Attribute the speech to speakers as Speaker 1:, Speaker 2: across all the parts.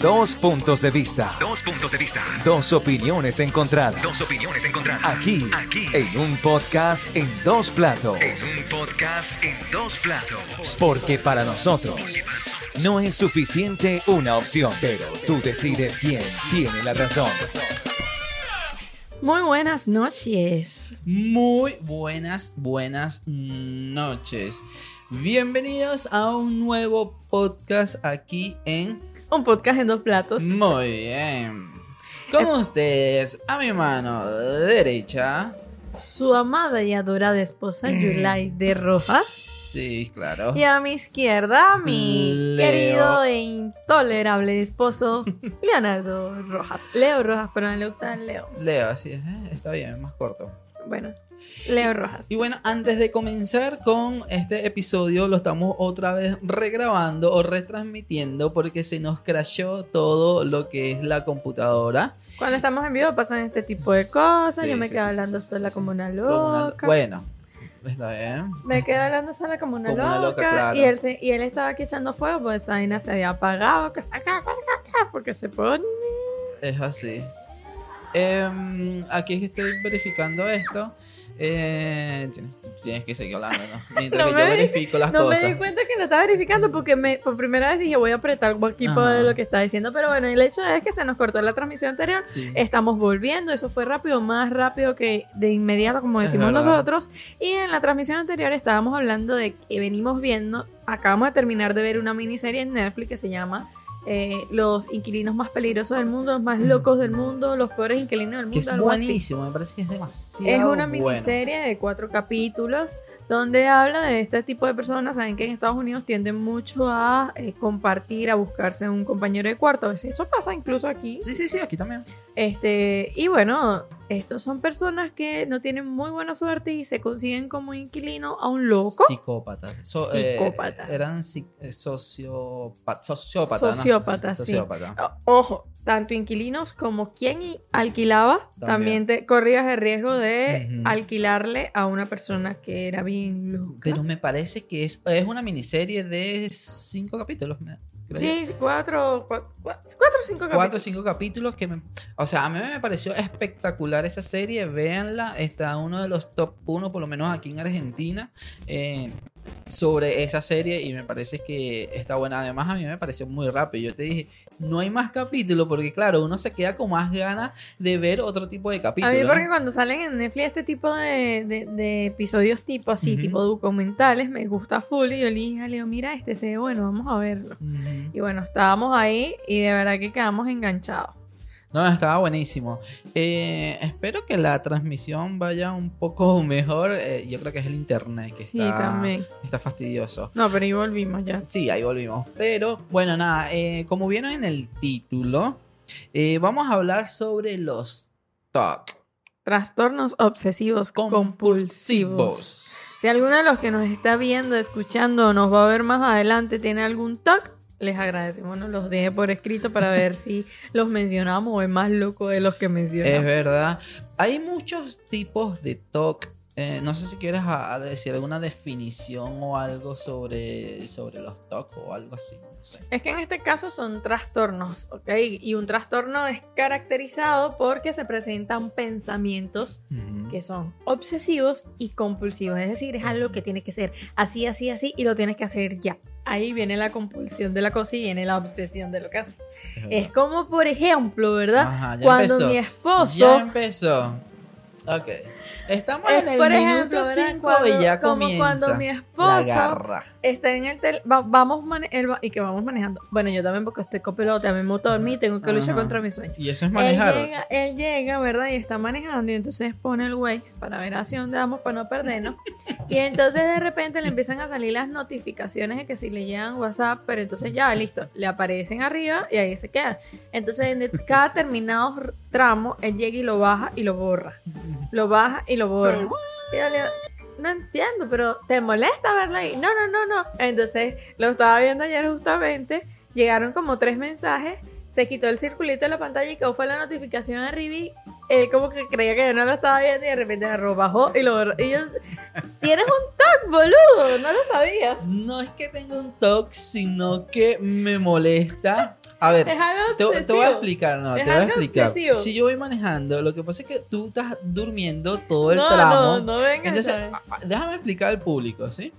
Speaker 1: Dos puntos de vista.
Speaker 2: Dos puntos de vista.
Speaker 1: Dos opiniones encontradas.
Speaker 2: Dos opiniones encontradas.
Speaker 1: Aquí,
Speaker 2: Aquí.
Speaker 1: en un podcast en dos platos.
Speaker 2: En un podcast en dos platos.
Speaker 1: Porque para nosotros no es suficiente una opción, pero tú decides quién tiene la razón.
Speaker 3: Muy buenas noches.
Speaker 4: Muy buenas, buenas noches. Bienvenidos a un nuevo podcast aquí en
Speaker 3: Un podcast en dos platos.
Speaker 4: Muy bien. Con ustedes, a mi mano derecha.
Speaker 3: Su amada y adorada esposa Yulai de Rojas.
Speaker 4: Sí, claro.
Speaker 3: Y a mi izquierda, mi
Speaker 4: Leo.
Speaker 3: querido e intolerable esposo Leonardo Rojas. Leo Rojas, pero no le gusta el Leo.
Speaker 4: Leo, así es, ¿eh? está bien, más corto.
Speaker 3: Bueno, Leo Rojas.
Speaker 4: Y bueno, antes de comenzar con este episodio, lo estamos otra vez regrabando o retransmitiendo porque se nos crashó todo lo que es la computadora.
Speaker 3: Cuando estamos en vivo pasan este tipo de cosas.
Speaker 4: Sí,
Speaker 3: Yo me
Speaker 4: sí,
Speaker 3: quedo
Speaker 4: sí,
Speaker 3: hablando sola como una loca.
Speaker 4: Bueno, está bien.
Speaker 3: Me quedé hablando sola como una
Speaker 4: Como
Speaker 3: loca.
Speaker 4: una loca, claro.
Speaker 3: y, él se- y él estaba aquí echando fuego, pues esa vaina se había apagado. Que saca, porque se pone.
Speaker 4: Es así. Em, aquí estoy verificando esto. Eh, tienes, que seguir hablando, ¿no? Mientras
Speaker 3: No
Speaker 4: que
Speaker 3: me
Speaker 4: yo verifico las
Speaker 3: No
Speaker 4: cosas.
Speaker 3: me di cuenta que lo estaba verificando porque me, por primera vez dije voy a apretar aquí para lo que está diciendo. Pero bueno, el hecho es que se nos cortó la transmisión anterior.
Speaker 4: Sí.
Speaker 3: Estamos volviendo, eso fue rápido, más rápido que de inmediato, como decimos nosotros. Y en la transmisión anterior estábamos hablando de que venimos viendo, acabamos de terminar de ver una miniserie en Netflix que se llama eh, Los inquilinos más peligrosos del mundo, los más locos del mundo, los peores inquilinos del mundo.
Speaker 4: Que es
Speaker 3: así.
Speaker 4: buenísimo, me parece que es demasiado
Speaker 3: Es una
Speaker 4: bueno.
Speaker 3: miniserie de cuatro capítulos donde habla de este tipo de personas. Saben que en Estados Unidos tienden mucho a eh, compartir, a buscarse un compañero de cuarto. A veces eso pasa incluso aquí.
Speaker 4: Sí, sí, sí, aquí también.
Speaker 3: Este, y bueno, estos son personas que no tienen muy buena suerte y se consiguen como inquilino a un loco.
Speaker 4: Psicópatas. So- eh,
Speaker 3: Psicópata.
Speaker 4: eran psi- eh, sociopa- sociópatas. ¿no?
Speaker 3: Sociópata, sí.
Speaker 4: Sociópata.
Speaker 3: Ojo, tanto inquilinos como quien alquilaba también,
Speaker 4: También.
Speaker 3: te corrías el riesgo de
Speaker 4: Ujú.
Speaker 3: alquilarle a una persona que era bien loca.
Speaker 4: Pero me parece que es, es una miniserie de cinco capítulos.
Speaker 3: Sí, cuatro, cuatro, cuatro o cinco
Speaker 4: Cuatro o
Speaker 3: capítulos.
Speaker 4: cinco capítulos que me... O sea, a mí me pareció espectacular esa serie. Véanla. Está uno de los top uno, por lo menos aquí en Argentina, eh, sobre esa serie. Y me parece que está buena. Además, a mí me pareció muy rápido. Yo te dije, no hay más capítulos porque, claro, uno se queda con más ganas de ver otro tipo de
Speaker 3: A
Speaker 4: capítulos.
Speaker 3: mí
Speaker 4: ¿no?
Speaker 3: porque cuando salen en Netflix este tipo de, de- de episodios tipo así, tipo documentales, me gusta full y yo le dije a Leo, mira, este se ve bueno, vamos a verlo. Y bueno, estábamos ahí y de verdad que quedamos enganchados.
Speaker 4: No, estaba buenísimo. Eh, espero que la transmisión vaya un poco mejor. Eh, yo creo que es el internet que
Speaker 3: Sí,
Speaker 4: está,
Speaker 3: también.
Speaker 4: está fastidioso.
Speaker 3: No, pero ahí volvimos ya.
Speaker 4: Sí, ahí volvimos. Pero bueno, nada, eh, como vieron en el título, vamos a hablar sobre los TOC.
Speaker 3: Trastornos obsesivos compulsivos. Si alguno de los que nos está viendo, escuchando o nos va a ver más adelante tiene algún TOC, les agradecemos, nos los deje por escrito para ver si los mencionamos o es más loco de los que
Speaker 4: Es
Speaker 3: mencionamos.
Speaker 4: verdad. Hay muchos tipos de TOC. Eh, no sé si quieres decir alguna definición o algo sobre, sobre los TOC o algo así.
Speaker 3: Es que en este caso son trastornos, ¿ok? Y un trastorno es caracterizado porque se presentan pensamientos que son obsesivos y compulsivos. Es decir, es algo que tiene que ser así, así, así y lo tienes que hacer ya. Ahí viene la compulsión de la cosa y viene la obsesión de lo que hace. Es como, por ejemplo, ¿verdad?
Speaker 4: Ajá, ya
Speaker 3: Cuando
Speaker 4: empezó.
Speaker 3: mi
Speaker 4: Ya
Speaker 3: esposo...
Speaker 4: empezó. Ok. Estamos
Speaker 3: Es,
Speaker 4: en el
Speaker 3: por
Speaker 4: minuto
Speaker 3: ejemplo, ¿verdad?
Speaker 4: 5
Speaker 3: Cuando-
Speaker 4: y ya
Speaker 3: como
Speaker 4: comienza.
Speaker 3: cuando mi
Speaker 4: la
Speaker 3: esposo
Speaker 4: garra.
Speaker 3: está en el tel va- vamos mane- él va- y que vamos manejando. Bueno, yo también porque estoy copiloto, a mí me gusta dormir, tengo que luchar
Speaker 4: Ajá.
Speaker 3: contra mi sueño.
Speaker 4: Y eso es manejar.
Speaker 3: Él llega, él llega, ¿verdad? Y está manejando y entonces pone el Waze para ver hacia dónde vamos para no perdernos. y entonces de repente le empiezan a salir las notificaciones de que si le llegan WhatsApp, pero entonces ya, listo, le aparecen arriba y ahí se queda. Entonces en cada terminado tramo, él llega y lo baja y lo borra. Lo baja y lo borra. Y yo le digo, no entiendo, pero ¿te molesta verlo ahí? No, no, no, no. Entonces lo estaba viendo ayer justamente, llegaron como tres mensajes se quitó el circulito de la pantalla y que fue la notificación arriba y él como que creía que yo no lo estaba viendo y de repente agarró, bajó y lo borró. Y yo, tienes un TOC, boludo, no lo sabías.
Speaker 4: No es que tenga un TOC, sino que me molesta A ver, te, te voy a explicar, no,
Speaker 3: Es
Speaker 4: te voy a explicar.
Speaker 3: obsesivo.
Speaker 4: Si yo voy manejando, lo que pasa es que tú estás durmiendo todo el
Speaker 3: no,
Speaker 4: tramo.
Speaker 3: No, no venga.
Speaker 4: Entonces, déjame explicar al público, ¿sí?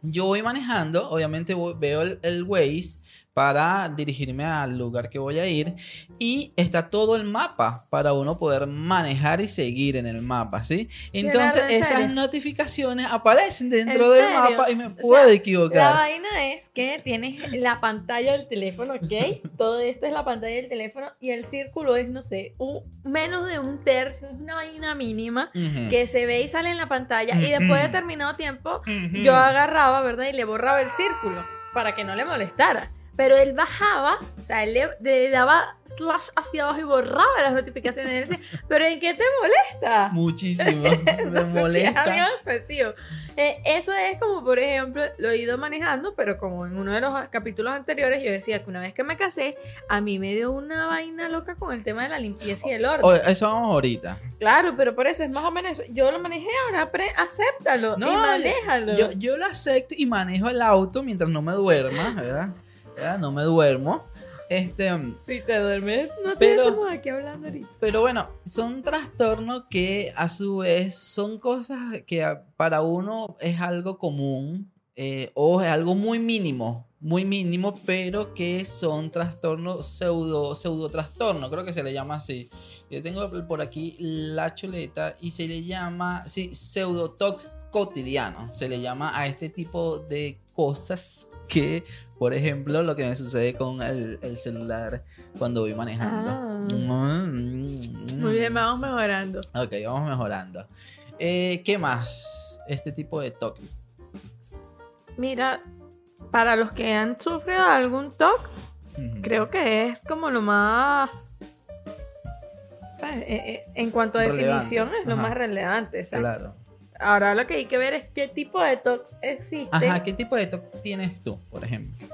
Speaker 4: Yo voy manejando, obviamente voy- veo el, el Waze para dirigirme al lugar que voy a ir y está todo el mapa para uno poder manejar y seguir en el mapa, ¿sí? Entonces
Speaker 3: Leonardo, ¿en
Speaker 4: esas
Speaker 3: serio?
Speaker 4: notificación aparecen dentro
Speaker 3: ¿En
Speaker 4: del
Speaker 3: serio?
Speaker 4: mapa y me
Speaker 3: sea,
Speaker 4: puedo
Speaker 3: La
Speaker 4: equivocar.
Speaker 3: vaina es que tienes la pantalla del teléfono, ¿ok? Todo esto es la pantalla del teléfono y el círculo es, no sé, un, menos de un tercio, es una vaina mínima que se ve y sale en la pantalla y después de determinado tiempo yo agarraba, ¿verdad? Y le borraba el círculo para que no le molestara. Pero él bajaba, o sea, él le, le daba slash hacia abajo y borraba las notificaciones. Él decía, ¿pero en qué te molesta?
Speaker 4: Muchísimo. Me
Speaker 3: sí, es
Speaker 4: molesta.
Speaker 3: obsesivo. Eh, eso es como, por ejemplo, lo he ido manejando, pero como en uno de los capítulos anteriores yo decía que una vez que me casé, a mí me dio una vaina loca con el tema de la limpieza y el orden.
Speaker 4: Oye, eso vamos ahorita.
Speaker 3: Claro, pero por eso es más o menos eso. Yo lo manejé ahora, pre acéptalo
Speaker 4: No,
Speaker 3: y manéjalo.
Speaker 4: Yo, yo lo acepto y manejo el auto mientras no me duerma, ¿verdad? ¿Verdad? No me duermo. Este,
Speaker 3: Si te duermes, no te estamos aquí hablando ahorita.
Speaker 4: pero bueno, son trastornos que a su vez son cosas que para uno es algo común eh, o es algo muy mínimo, muy mínimo, pero que son trastornos pseudo, pseudo trastorno, creo que se le llama así. Yo tengo por aquí la chuleta y se le llama, sí, pseudo TOC cotidiano. Se le llama a este tipo de cosas que, por ejemplo, lo que me sucede con el, el celular cuando voy manejando.
Speaker 3: Ah.
Speaker 4: Mm.
Speaker 3: Muy bien, vamos mejorando.
Speaker 4: Ok, vamos mejorando. Eh, ¿Qué más? Este tipo de TOC.
Speaker 3: Mira, para los que han sufrido algún TOC,
Speaker 4: Ujú.
Speaker 3: creo que es como lo más. ¿sabes? Eh, eh, en cuanto a
Speaker 4: Relevante.
Speaker 3: definición, es lo
Speaker 4: Ajá.
Speaker 3: más relevante. exacto.
Speaker 4: Claro.
Speaker 3: Ahora lo que hay que ver es qué tipo de TOCs existe.
Speaker 4: Ajá, ¿qué tipo de TOC tienes tú, por ejemplo?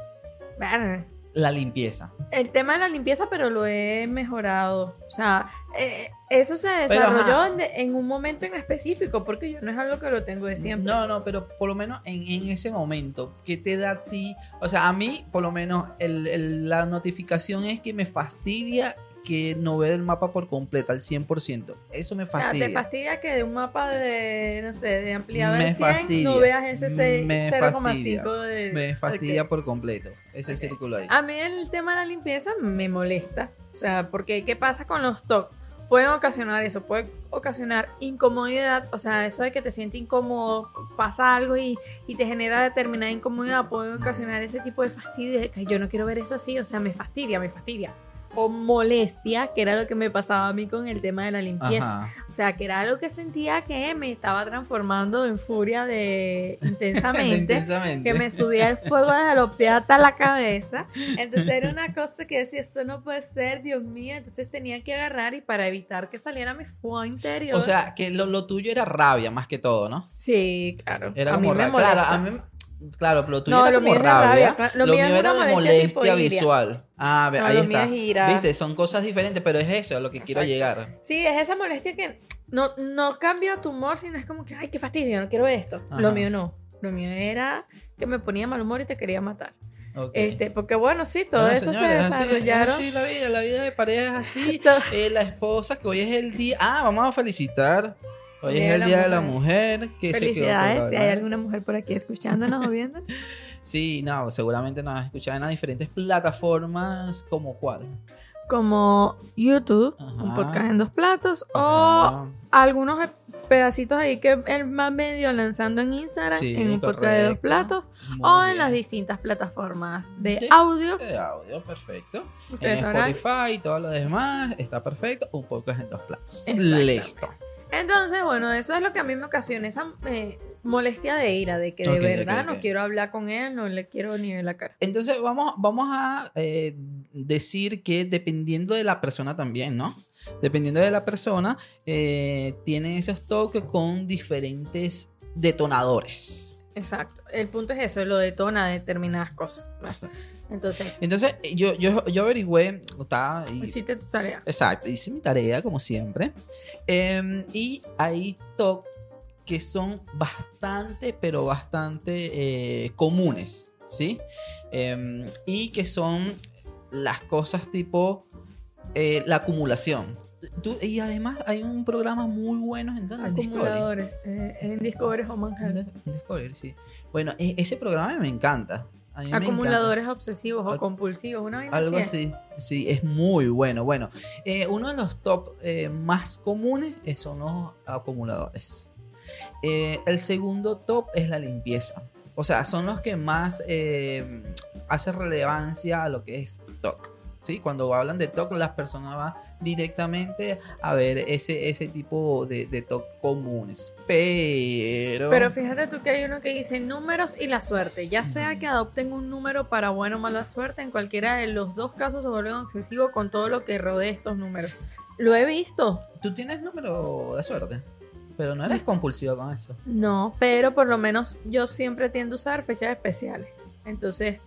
Speaker 3: Verga.
Speaker 4: La limpieza.
Speaker 3: El tema de la limpieza, pero lo he mejorado. O sea, eh, eso se desarrolló en, un momento en específico, porque yo no es algo que lo tengo de siempre.
Speaker 4: No, no, pero por lo menos en, en ese momento, ¿qué te da a ti? O sea, a mí, por lo menos, el- el- la notificación es que me fastidia que no ver el mapa por completo, al 100%. Eso me
Speaker 3: O sea,
Speaker 4: fastidia.
Speaker 3: te fastidia que de un mapa de, no sé, de ampliado
Speaker 4: Me
Speaker 3: en 100
Speaker 4: fastidia.
Speaker 3: no veas ese seis-
Speaker 4: Me
Speaker 3: 0,5 de...
Speaker 4: Me fastidia
Speaker 3: Ok.
Speaker 4: por completo ese
Speaker 3: Ok.
Speaker 4: círculo ahí.
Speaker 3: A mí el tema de la limpieza me molesta. O sea, porque ¿qué pasa con los TOC? Pueden ocasionar eso, puede ocasionar incomodidad, o sea, eso de que te sientes incómodo, pasa algo y, y te genera determinada incomodidad, puede ocasionar ese tipo de fastidio de que yo no quiero ver eso así, o sea, me fastidia, me fastidia. O molestia, que era lo que me pasaba a mí con el tema de la limpieza.
Speaker 4: Ajá.
Speaker 3: O sea, que era algo que sentía que me estaba transformando en furia de intensamente.
Speaker 4: Intensamente.
Speaker 3: que me subía el fuego de los pies hasta la cabeza. Entonces era una cosa que decía, esto no puede ser, Dios mío. Entonces tenía que agarrar y para evitar que saliera mi fuego interior.
Speaker 4: O sea, que lo, lo tuyo era rabia más que todo, ¿no?
Speaker 3: sí, claro.
Speaker 4: Era
Speaker 3: a mí
Speaker 4: como
Speaker 3: me
Speaker 4: rabia.
Speaker 3: molesta.
Speaker 4: Claro, a mí, claro, pero lo tuyo
Speaker 3: No,
Speaker 4: era
Speaker 3: lo
Speaker 4: como rabia.
Speaker 3: Lo
Speaker 4: Lo,
Speaker 3: mío
Speaker 4: mío era de
Speaker 3: molestia
Speaker 4: visual. Ah,
Speaker 3: No,
Speaker 4: ahí
Speaker 3: lo
Speaker 4: está. Viste, son cosas diferentes, pero es eso a lo que quiero llegar.
Speaker 3: Sí, es esa molestia que no, no cambia tu humor, sino es como que, ay, qué fastidio, no quiero esto.
Speaker 4: Ajá.
Speaker 3: Lo mío no. Lo mío era que me ponía mal humor y te quería matar. Este, porque bueno, sí, todo
Speaker 4: Bueno,
Speaker 3: eso
Speaker 4: señores,
Speaker 3: se
Speaker 4: así-
Speaker 3: desarrollaron.
Speaker 4: así la vida, la vida de pareja es así. Eh, la esposa, que hoy es el día. Ah, vamos a felicitar. Hoy
Speaker 3: Día
Speaker 4: es el día de la
Speaker 3: mujer.
Speaker 4: Que se quedó por
Speaker 3: Felicidades, si hay alguna mujer por aquí escuchándonos o viendo.
Speaker 4: Sí, no, seguramente nos has escuchado en las diferentes plataformas, como cuál.
Speaker 3: Como YouTube,
Speaker 4: Ajá.
Speaker 3: un podcast en dos platos, o algunos pedacitos ahí que él va medio lanzando en Instagram,
Speaker 4: Sí,
Speaker 3: en un podcast de dos platos,
Speaker 4: Muy
Speaker 3: o en
Speaker 4: bien.
Speaker 3: las distintas plataformas de
Speaker 4: De-
Speaker 3: audio.
Speaker 4: De audio, perfecto.
Speaker 3: Ustedes
Speaker 4: en. Spotify y todo lo demás está perfecto. Un podcast en dos platos. Listo.
Speaker 3: Entonces, bueno, eso es lo que a mí me ocasiona esa eh, molestia de ira, de que de verdad no quiero hablar con él, no le quiero ni ver la cara.
Speaker 4: Entonces vamos, vamos a eh, decir que dependiendo de la persona también, ¿no? Dependiendo de la persona, eh, tienen esos toques con diferentes detonadores.
Speaker 3: Exacto. El punto es eso, lo detona determinadas cosas. Entonces,
Speaker 4: Entonces yo, yo, yo averigüé, y-
Speaker 3: hiciste tu tarea.
Speaker 4: Exacto, hice mi tarea como siempre. Em, y hay TOC que son bastante, pero bastante eh, comunes, ¿sí? Em, y que son las cosas tipo eh, la acumulación. Tú- y además hay un programa muy bueno en, en Discovery.
Speaker 3: Acumuladores. eh, en Discovery and Health.
Speaker 4: En Discovery, sí. Bueno, e- ese programa me encanta.
Speaker 3: Acumuladores obsesivos o compulsivos. Una vaina
Speaker 4: Algo
Speaker 3: así.
Speaker 4: Sí, es muy bueno. Bueno, eh, uno de los top eh, más comunes eh, son los acumuladores. Eh, el segundo top es la limpieza. O sea, son los que más hacen relevancia a lo que es TOC. ¿sí? Cuando hablan de TOC, las personas van directamente a ver ese, ese tipo de, de TOC comunes. Pero...
Speaker 3: Pero fíjate tú que hay uno que dice números y la suerte. Ya sea que adopten un número para buena o mala suerte, en cualquiera de los dos casos se vuelven obsesivos con todo lo que rodea estos números. Lo he visto.
Speaker 4: Tú tienes número de suerte, pero no eres compulsivo con eso.
Speaker 3: No, pero por lo menos yo siempre tiendo a usar fechas especiales. Entonces,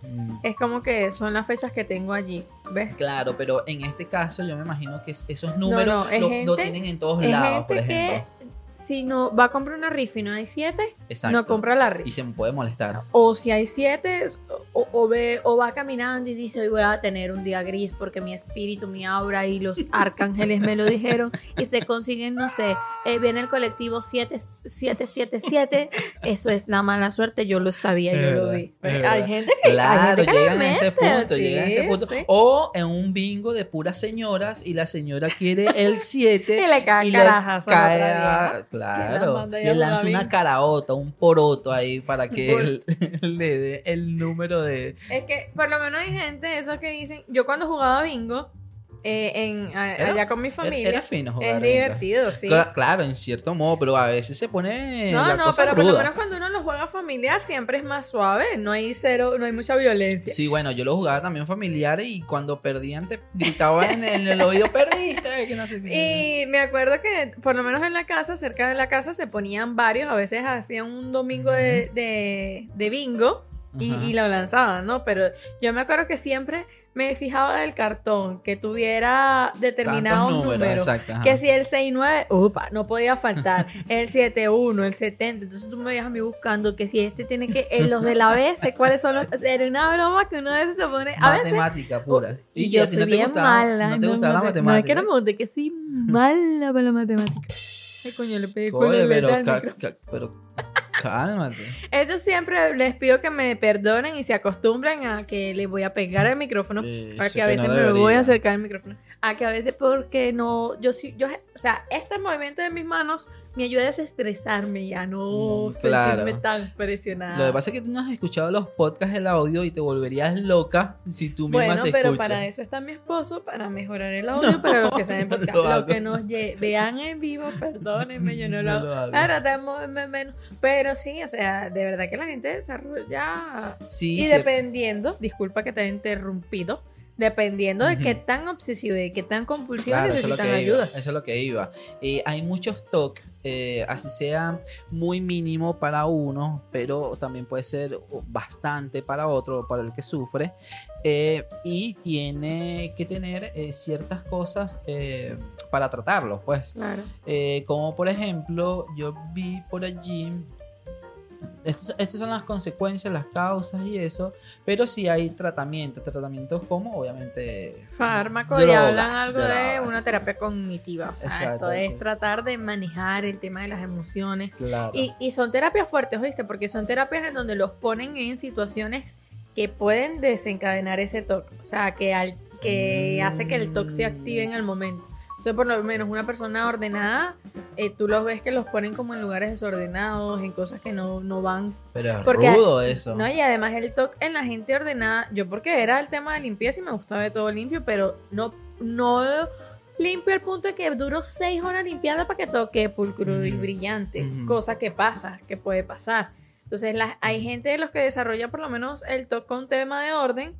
Speaker 3: es como que son las fechas que tengo allí. ¿Ves?
Speaker 4: Claro, pero en este caso yo me imagino que es- esos números
Speaker 3: no,
Speaker 4: lo, tienen en todos lados, por
Speaker 3: que
Speaker 4: ejemplo.
Speaker 3: Si no va a comprar una rifa y no hay siete,
Speaker 4: Exacto.
Speaker 3: no compra la
Speaker 4: Y
Speaker 3: rifa.
Speaker 4: se me puede molestar.
Speaker 3: O si hay siete, o, o ve, o va caminando y dice, hoy voy a tener un día gris porque mi espíritu, mi aura y los arcángeles me lo dijeron. Y se consiguen, no sé, eh, viene el colectivo 7777. Eso es la mala suerte, yo lo sabía,
Speaker 4: Es
Speaker 3: yo lo vi. hay gente que, hay
Speaker 4: Claro,
Speaker 3: gente que le
Speaker 4: llegan a ese punto,
Speaker 3: sí,
Speaker 4: llegan a ese punto.
Speaker 3: sí.
Speaker 4: O en un bingo de puras señoras y la señora quiere el 7
Speaker 3: Y le cae
Speaker 4: y
Speaker 3: carajas a-
Speaker 4: claro,
Speaker 3: la
Speaker 4: le lanza una caraota, un poroto ahí para que
Speaker 3: Por-
Speaker 4: él le dé el número de
Speaker 3: Es que por lo menos hay gente, esos que dicen, yo cuando jugaba bingo, eh, en, a-
Speaker 4: Era-
Speaker 3: allá con mi familia,
Speaker 4: era fino jugar
Speaker 3: es divertido, sí.
Speaker 4: Cla- Claro, en cierto modo, pero a veces se pone
Speaker 3: No,
Speaker 4: la
Speaker 3: no,
Speaker 4: cosa
Speaker 3: pero por lo menos cuando uno lo juega familiar siempre es más suave, no hay cero, no hay mucha violencia.
Speaker 4: Sí, bueno, yo lo jugaba también familiar y cuando perdían te gritaban en el, en el oído, perdiste, que no sé qué.
Speaker 3: Y me acuerdo que por lo menos en la casa, cerca de la casa, se ponían varios, a veces hacían un domingo de, de- de bingo y lo lanzaban, ¿no? Pero yo me acuerdo que siempre me fijaba del cartón que tuviera determinados
Speaker 4: Tantos
Speaker 3: números.
Speaker 4: exacto.
Speaker 3: Que si el 69, upa, no podía faltar. El 71, el 70. Entonces tú me veías a mí buscando que si este tiene que. En los de la BS, ¿cuáles son los.? Era una broma que uno a veces se pone. A veces.
Speaker 4: Matemática pura.
Speaker 3: Y,
Speaker 4: que a
Speaker 3: yo
Speaker 4: ti
Speaker 3: soy
Speaker 4: no te
Speaker 3: bien
Speaker 4: gustaba-
Speaker 3: mala.
Speaker 4: No te gustaba la
Speaker 3: mate-
Speaker 4: matemática.
Speaker 3: No, es que no me gusta, que soy mala para la matemática. Ay, coño, le con
Speaker 4: Oye, pero, ca- ca- pero cálmate.
Speaker 3: Eso siempre les pido que me perdonen y se acostumbren a que les voy a pegar el micrófono. Para
Speaker 4: sí,
Speaker 3: que a
Speaker 4: que
Speaker 3: veces
Speaker 4: no
Speaker 3: me voy a acercar al micrófono. A que a veces porque no, yo sí, yo, o sea, este movimiento de mis manos me ayuda a desestresarme y a no
Speaker 4: Mm,
Speaker 3: sentirme
Speaker 4: claro.
Speaker 3: tan presionada.
Speaker 4: Lo que pasa es que tú no has escuchado los podcasts, el audio y te volverías loca si tú misma
Speaker 3: bueno,
Speaker 4: te
Speaker 3: pero
Speaker 4: escuchas.
Speaker 3: para eso está mi esposo, para mejorar el audio,
Speaker 4: No,
Speaker 3: para los que saben podcast.
Speaker 4: lo
Speaker 3: Los que nos vean en vivo, perdónenme, yo no lo hago.
Speaker 4: lo hago.
Speaker 3: Ahora en menos. Pero sí, o sea, de verdad que la gente desarrolla.
Speaker 4: Sí,
Speaker 3: y dependiendo, disculpa que te haya interrumpido, dependiendo de qué tan obsesivo y qué tan compulsivo
Speaker 4: Claro, eso es
Speaker 3: necesitan ayuda.
Speaker 4: Iba, eso es lo que iba. Eh, hay muchos TOC, eh, así sea muy mínimo para uno, pero también puede ser bastante para otro, para el que sufre. eh, y tiene que tener eh, ciertas cosas eh, para tratarlo, pues.
Speaker 3: Claro.
Speaker 4: Eh, como por ejemplo, yo vi por allí. Estas son las consecuencias, las causas y eso. Pero sí hay tratamientos. Tratamientos como, obviamente.
Speaker 3: Fármacos y hablan algo de una terapia cognitiva. O sea,
Speaker 4: Exacto,
Speaker 3: esto es
Speaker 4: sí.
Speaker 3: tratar de manejar el tema de las emociones.
Speaker 4: Claro.
Speaker 3: Y, y son terapias fuertes, ¿oíste? Porque son terapias en donde los ponen en situaciones que pueden desencadenar ese TOC. O sea, que, al, que hace que el TOC se active en el momento. Sea, por lo menos una persona ordenada, eh, tú los ves que los ponen como en lugares desordenados, en cosas que no, no van.
Speaker 4: Pero es
Speaker 3: porque-
Speaker 4: rudo eso.
Speaker 3: ¿no? Y además el TOC en la gente ordenada, yo porque era el tema de limpieza y me gustaba de todo limpio, pero no, no limpio al punto de que duro seis horas limpiando para que toque pulcro y
Speaker 4: Ujú.
Speaker 3: brillante,
Speaker 4: Ujú.
Speaker 3: cosa que pasa, que puede pasar. Entonces la- hay gente de los que desarrolla por lo menos el TOC con tema de orden,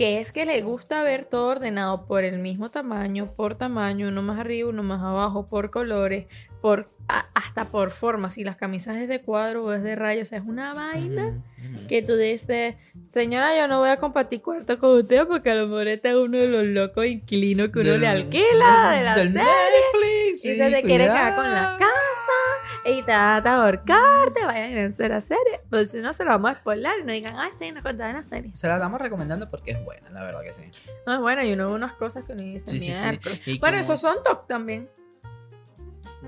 Speaker 3: que es que le gusta ver todo ordenado por el mismo tamaño, por tamaño, uno más arriba, uno más abajo, por colores, por a- hasta por formas. Si las camisas es de cuadro o es de rayos, o sea, es una vaina
Speaker 4: Ujú, ujú.
Speaker 3: que tú dices, señora, yo no voy a compartir cuarto con usted porque a lo mejor este es uno de los locos inquilinos que uno le alquila de la
Speaker 4: del
Speaker 3: serie.
Speaker 4: Netflix. Sí, sí.
Speaker 3: y se te quiere quedar con la casa y te va a ahorcarte, vayan a hacer la serie. Pues si no, se lo vamos a spoiler y no digan, ay, sí, no contaban la serie.
Speaker 4: Se la estamos recomendando porque es buena, la verdad que sí.
Speaker 3: No es bueno, y uno ve unas cosas que uno dice,
Speaker 4: Sí, sí. Y
Speaker 3: Bueno,
Speaker 4: como-
Speaker 3: esos son TOC también.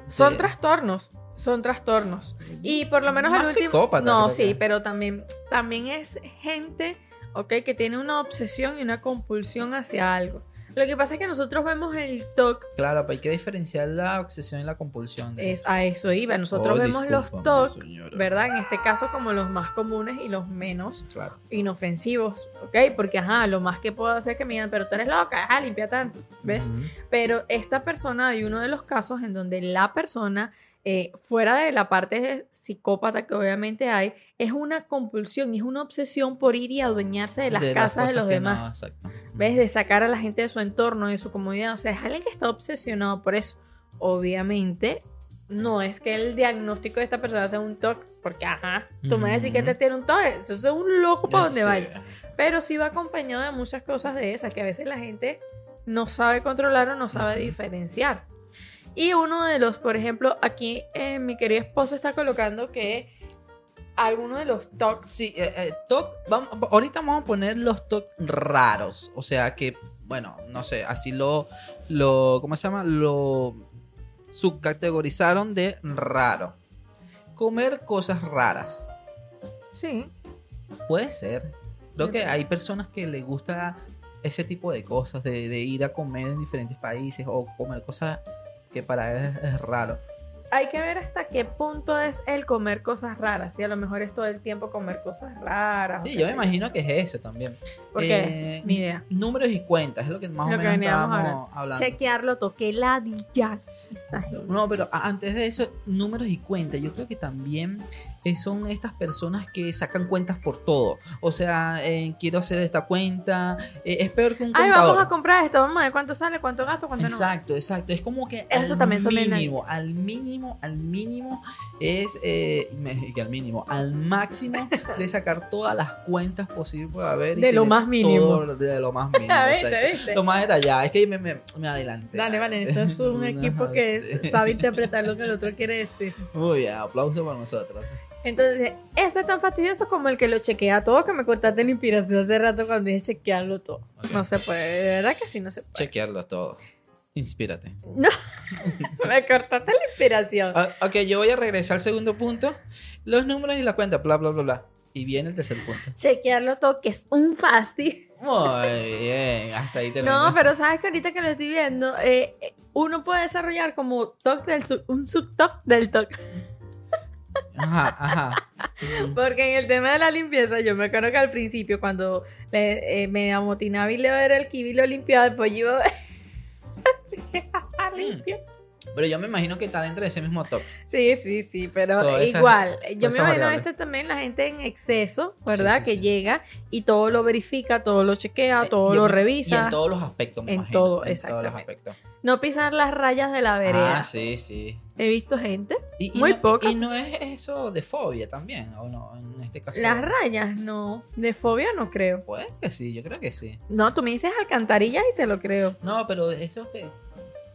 Speaker 3: Son trastornos. Son trastornos. Y por lo menos el último. no, sí, pero también, también es gente, ok, que tiene una obsesión y una compulsión hacia algo. Lo que pasa es que nosotros vemos el TOC,
Speaker 4: Claro, pero hay que diferenciar la obsesión y la compulsión. de-
Speaker 3: es, a eso iba. Nosotros
Speaker 4: Oh,
Speaker 3: vemos los TOC. ¿verdad? En este caso, como los más comunes y los menos
Speaker 4: Claro.
Speaker 3: inofensivos, ¿ok? Porque, ajá, lo más que puedo hacer es que me digan, pero tú eres loca, ajá, limpia tanto, ¿ves? Pero esta persona, hay uno de los casos en donde la persona, eh, fuera de la parte psicópata que obviamente hay, es una compulsión y es una obsesión por ir y adueñarse de las casas de los
Speaker 4: no,
Speaker 3: demás.
Speaker 4: exacto.
Speaker 3: ¿Ves? De sacar a la gente de su entorno, de su comodidad. O sea, es alguien que está obsesionado por eso. Obviamente, no es que el diagnóstico de esta persona sea un TOC, porque, ajá, tú me vas a decir que te tiene un TOC, eso es un loco para donde vaya. Pero sí va acompañado de muchas cosas de esas que a veces la gente no sabe controlar o no sabe diferenciar. Y uno de los, por ejemplo, aquí eh, mi querido esposo está colocando que alguno de los TOC
Speaker 4: Sí, eh, eh, vamos, ahorita vamos a poner los TOC raros. O sea que, bueno, no sé, así lo, lo ¿cómo se llama? Lo subcategorizaron de raro. Comer cosas raras.
Speaker 3: Sí.
Speaker 4: Puede ser. Creo que hay personas que les gusta ese tipo de cosas, de, de ir a comer en diferentes países o comer cosas que para él es, es raro.
Speaker 3: Hay que ver hasta qué punto es el comer cosas raras. Si a lo mejor es todo el tiempo comer cosas raras.
Speaker 4: Sí, yo me imagino que es eso también.
Speaker 3: Porque
Speaker 4: Eh,
Speaker 3: ni idea.
Speaker 4: Números y cuentas, es lo que más
Speaker 3: Lo
Speaker 4: o menos estábamos hablando.
Speaker 3: Chequearlo, toqué. Esa gente.
Speaker 4: No, pero antes de eso, números y cuentas. Yo creo que también son estas personas que sacan cuentas por todo. O sea, eh, quiero hacer esta cuenta. eh, es peor que un
Speaker 3: Ay,
Speaker 4: contador.
Speaker 3: vamos a comprar esto, vamos a ver cuánto sale, cuánto gasto, cuánto no.
Speaker 4: Exacto, exacto. Es como que
Speaker 3: Eso
Speaker 4: al
Speaker 3: también
Speaker 4: mínimo, al mínimo, al mínimo es eh, me- que al mínimo, al máximo de sacar todas las cuentas posibles por haber.
Speaker 3: De lo más mínimo.
Speaker 4: todo de lo más mínimo.
Speaker 3: ¿Viste,
Speaker 4: exacto.
Speaker 3: viste?
Speaker 4: Lo más detallado. Es que me, me, me adelanté.
Speaker 3: Dale, vale, esto es un equipo que es- sabe interpretar lo que el otro quiere decir.
Speaker 4: Muy bien, aplauso para nosotros.
Speaker 3: Entonces, eso es tan fastidioso como el que lo chequea todo, que me cortaste la inspiración hace rato cuando dije chequearlo todo. No se puede, de verdad que sí, no se puede.
Speaker 4: Chequearlo todo. Inspírate.
Speaker 3: Me cortaste la inspiración.
Speaker 4: Ah, ok, yo voy a regresar al segundo punto. Los números y la cuenta, bla, bla, bla, bla. Y viene el tercer punto.
Speaker 3: Chequearlo todo, que es un fasti.
Speaker 4: Muy bien, hasta ahí termino.
Speaker 3: No, pero sabes que ahorita que lo estoy viendo, eh, uno puede desarrollar como TOC del sub- un subtoc del TOC.
Speaker 4: Ajá, ajá.
Speaker 3: Porque en el tema de la limpieza, yo me acuerdo que al principio, cuando le- eh, me amotinaba y le era el kiwi lo limpiaba, después yo iba así que, limpio.
Speaker 4: Pero yo me imagino que está dentro de ese mismo top.
Speaker 3: Sí, sí, sí, pero
Speaker 4: Todas esas-
Speaker 3: igual. yo me imagino
Speaker 4: variables.
Speaker 3: esto también la gente en exceso, ¿verdad?
Speaker 4: Sí, sí,
Speaker 3: que
Speaker 4: sí.
Speaker 3: llega y todo lo verifica, todo lo chequea, todo
Speaker 4: Eh, Y
Speaker 3: lo revisa.
Speaker 4: Y en todos los aspectos, me
Speaker 3: En
Speaker 4: imagino.
Speaker 3: todo,
Speaker 4: En todos los aspectos.
Speaker 3: No pisar las rayas de la vereda.
Speaker 4: Ah, sí, sí.
Speaker 3: He visto gente.
Speaker 4: Y, y
Speaker 3: Muy
Speaker 4: no,
Speaker 3: poca.
Speaker 4: Y no es eso de fobia también, o no, en este caso.
Speaker 3: Las rayas, no. De fobia no creo.
Speaker 4: Puede que sí, yo creo que sí.
Speaker 3: No, tú me dices alcantarillas y te lo creo.
Speaker 4: No, pero eso que,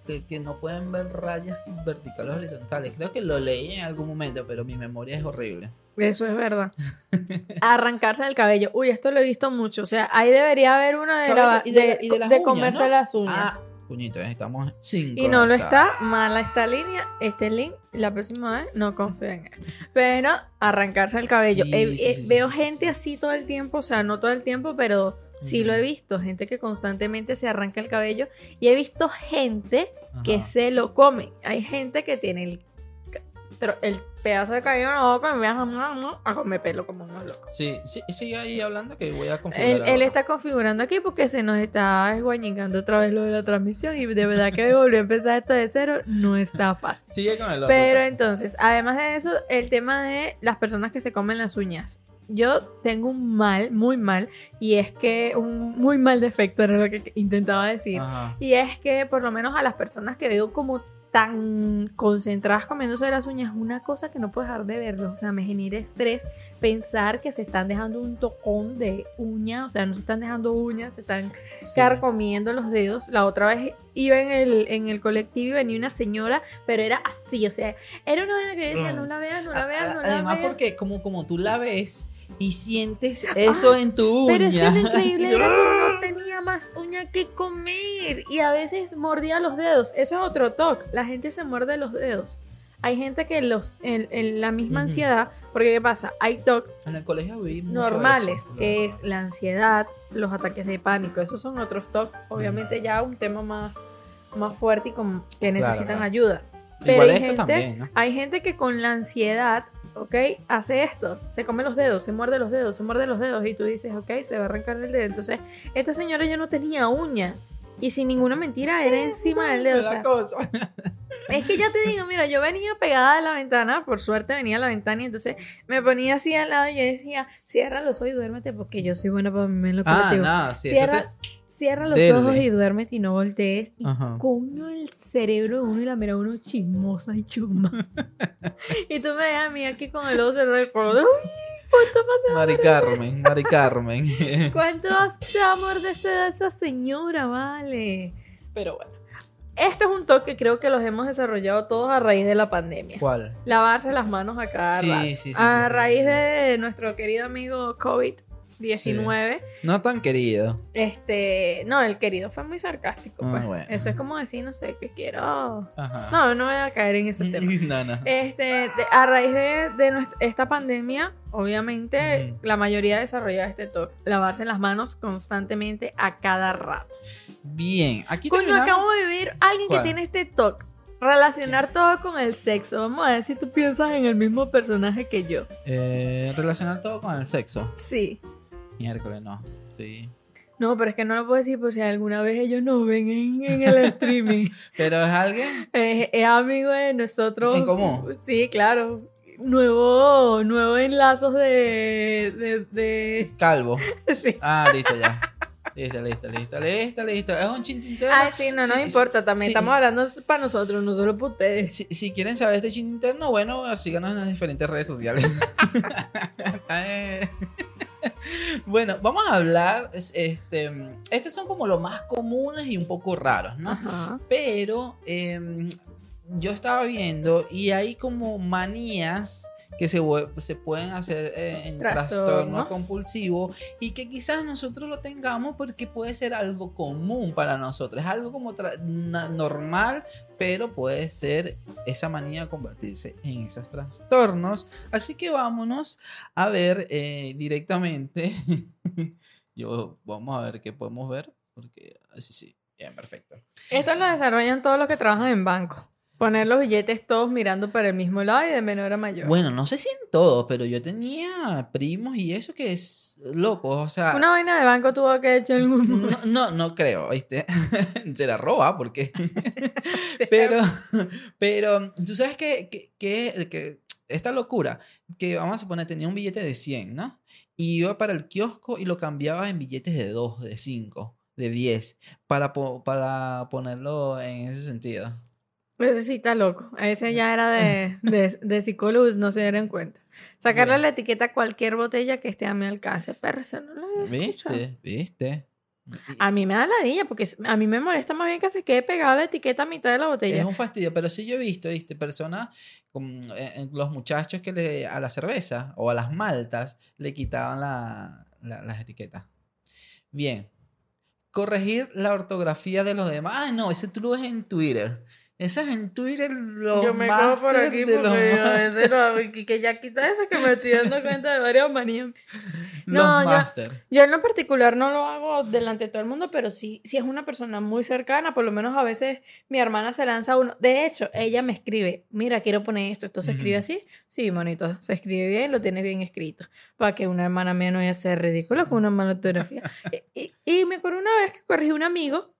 Speaker 4: que, que no pueden ver rayas verticales horizontales. Creo que lo leí en algún momento, pero mi memoria es horrible.
Speaker 3: Eso es verdad. Arrancarse el cabello. Uy, esto lo he visto mucho. O sea, ahí debería haber una de, la,
Speaker 4: y de-
Speaker 3: de,
Speaker 4: y de las
Speaker 3: de
Speaker 4: uñas,
Speaker 3: comerse
Speaker 4: ¿no?
Speaker 3: las uñas.
Speaker 4: Ah, puñito, eh, estamos sin
Speaker 3: y no lo está, mala esta línea, este link, la próxima vez no confío en él. Pero arrancarse el cabello.
Speaker 4: Sí,
Speaker 3: Eh,
Speaker 4: sí,
Speaker 3: eh,
Speaker 4: sí,
Speaker 3: veo gente
Speaker 4: sí.
Speaker 3: así todo el tiempo, o sea, no todo el tiempo, pero sí lo he visto. Gente que constantemente se arranca el cabello. Y he visto gente que se lo come. Hay gente que tiene el, el pedazo de cabello en la boca y me deja a comer pelo como unos locos.
Speaker 4: Sí, sí, sigue ahí hablando que voy a configurar.
Speaker 3: Él, está configurando aquí porque se nos está esguañingando otra vez lo de la transmisión y de verdad que volvió a empezar esto de cero no está fácil.
Speaker 4: Sigue con el otro.
Speaker 3: Pero entonces, además de eso, el tema de las personas que se comen las uñas. Yo tengo un mal, muy mal, y es que un muy mal defecto era lo que intentaba decir.
Speaker 4: Ajá.
Speaker 3: Y es que por lo menos a las personas que veo como tan concentradas comiéndose las uñas, una cosa que no puedo dejar de verlo. O sea, me genera estrés pensar que se están dejando un tocón de uña, o sea, no se están dejando uñas, se están
Speaker 4: Sí.
Speaker 3: carcomiendo los dedos. La otra vez iba en el, en el colectivo y venía una señora, pero era así, o sea, era una que decía, no la veas, no la veas, no la
Speaker 4: Además,
Speaker 3: veas.
Speaker 4: porque como, como tú la ves y sientes eso en tu uña.
Speaker 3: Pero es que lo increíble era que no tenía más uña que comer y a veces mordía los dedos. Eso es otro toque. La gente se muerde los dedos. Hay gente que los en, en la misma ansiedad, porque ¿qué pasa? Hay toques
Speaker 4: En el colegio
Speaker 3: normales,
Speaker 4: eso.
Speaker 3: que es la ansiedad, los ataques de pánico. Esos son otros toques. Obviamente ya un tema más, más fuerte y con, que necesitan
Speaker 4: claro.
Speaker 3: ayuda. Pero
Speaker 4: Igual
Speaker 3: hay
Speaker 4: esto
Speaker 3: gente,
Speaker 4: también, ¿no?
Speaker 3: hay gente que con la ansiedad, ¿ok? Hace esto, se come los dedos, se muerde los dedos, se muerde los dedos y tú dices, ok, se va a arrancar el dedo. Entonces, esta señora ya no tenía uña y sin ninguna mentira era encima del dedo. O sea, es que ya te digo, mira, yo venía pegada a la ventana, por suerte venía a la ventana y entonces me ponía así al lado y yo decía, cierra los ojos y duérmete porque yo soy buena para mí en lo
Speaker 4: Ah,
Speaker 3: colectivo.
Speaker 4: no, sí, eso
Speaker 3: cierra, cierra los
Speaker 4: Dele.
Speaker 3: ojos y duérmete y no voltees. Y
Speaker 4: Ajá.
Speaker 3: coño el cerebro de uno y la mira uno chismosa y chuma. y tú me dejas a mí aquí con el ojo cerrado y por- ¡Uy! ¿Cuánto pasa?
Speaker 4: Mari Carmen, Mari Carmen.
Speaker 3: ¿Cuánto amor de esa, señora, vale? Pero bueno. Este es un toque que creo que los hemos desarrollado todos a raíz de la pandemia.
Speaker 4: ¿Cuál?
Speaker 3: Lavarse las manos a cada
Speaker 4: Sí,
Speaker 3: rato.
Speaker 4: sí, sí,
Speaker 3: A
Speaker 4: sí,
Speaker 3: raíz
Speaker 4: sí,
Speaker 3: de nuestro querido amigo COVID-19.
Speaker 4: No tan querido.
Speaker 3: Este, no, el querido fue muy sarcástico.
Speaker 4: Ah,
Speaker 3: pues.
Speaker 4: bueno.
Speaker 3: Eso es como decir, no sé, que quiero.
Speaker 4: Ajá.
Speaker 3: No, no voy a caer en ese tema.
Speaker 4: No, no.
Speaker 3: Este, de- a raíz de, de nuestra- esta pandemia, obviamente la mayoría desarrolla este toque. Lavarse las manos constantemente a cada rato.
Speaker 4: Bien, aquí terminamos.
Speaker 3: acabo de ver a alguien
Speaker 4: ¿Cuál?
Speaker 3: que tiene este toque. Relacionar todo con el sexo. Vamos a ver si tú piensas en el mismo personaje que yo.
Speaker 4: Eh, relacionar todo con el sexo.
Speaker 3: Sí.
Speaker 4: Miércoles, no. Sí.
Speaker 3: No, pero es que no lo puedo decir por si alguna vez ellos nos ven en, en el streaming.
Speaker 4: Pero es alguien.
Speaker 3: es, es amigo de nosotros.
Speaker 4: ¿En común?
Speaker 3: Sí, claro. Nuevo, nuevos enlazos de, de, de-
Speaker 4: Calvo.
Speaker 3: sí.
Speaker 4: Ah, listo ya. Listo, listo, listo, listo, listo. Es un chintintero.
Speaker 3: Ay, sí, no
Speaker 4: Sí,
Speaker 3: nos
Speaker 4: sí,
Speaker 3: importa. También
Speaker 4: sí.
Speaker 3: estamos hablando para nosotros, no solo para ustedes.
Speaker 4: Si, si quieren saber este chin interno, bueno, síganos en las diferentes redes sociales. Bueno, vamos a hablar. es- Este, estos son como los más comunes y un poco raros, ¿no?
Speaker 3: Ajá.
Speaker 4: Pero em, yo estaba viendo y hay como manías que se, se pueden hacer eh, en
Speaker 3: Trastorno.
Speaker 4: trastorno compulsivo y que quizás nosotros lo tengamos porque puede ser algo común para nosotros. Es algo como normal, pero puede ser esa manía convertirse en esos trastornos. Así que vámonos a ver eh, directamente. Yo, vamos a ver qué podemos ver. Porque así sí. Bien, perfecto.
Speaker 3: Esto lo desarrollan todos los que trabajan en banco. Poner los billetes todos mirando para el mismo lado y de menor a mayor.
Speaker 4: Bueno, no sé si en todo, pero yo tenía primos y eso que es loco. O sea,
Speaker 3: Una vaina de banco tuvo que echar el mundo.
Speaker 4: no, no, no creo, ¿viste? Se la roba porque... pero, pero, tú sabes que, que, que- que esta locura, que vamos a suponer, tenía un billete de 100, ¿no? Y iba para el kiosco y lo cambiaba en billetes de 2, de 5, de 10, para, po- para ponerlo en ese sentido.
Speaker 3: Ese sí está loco. Ese ya era de, de, de psicólogo, no se dieron cuenta. Sacarle la etiqueta a cualquier botella que esté a mi alcance. Pero eso no lo escuchado.
Speaker 4: ¿Viste? ¿Viste?
Speaker 3: A mí me da ladilla porque es- a mí me molesta más bien que se quede pegada la etiqueta a mitad de la
Speaker 4: Es
Speaker 3: botella.
Speaker 4: un fastidio, pero sí yo he visto, ¿viste? Personas, eh, eh, los muchachos que le, a la cerveza o a las maltas le quitaban la- la- las etiquetas. Bien. Corregir la ortografía de los demás. Ah, no, ese tú lo ves en Twitter. Eso es en Twitter los
Speaker 3: Yo me quedo por aquí porque yo a veces
Speaker 4: máster.
Speaker 3: no, y que ya quita eso que me estoy dando cuenta de varias manías. No, yo-. Yo en lo particular no lo hago delante de todo el mundo, pero sí, si es una persona muy cercana, por lo menos a veces mi hermana se lanza uno. De hecho, ella me escribe, mira, quiero poner esto, esto se escribe así. Sí, monito, se escribe bien, lo tienes bien escrito. Para que una hermana mía no vaya a ser ridícula con una mala ortografía. y, y- y me acuerdo una vez que corregí un amigo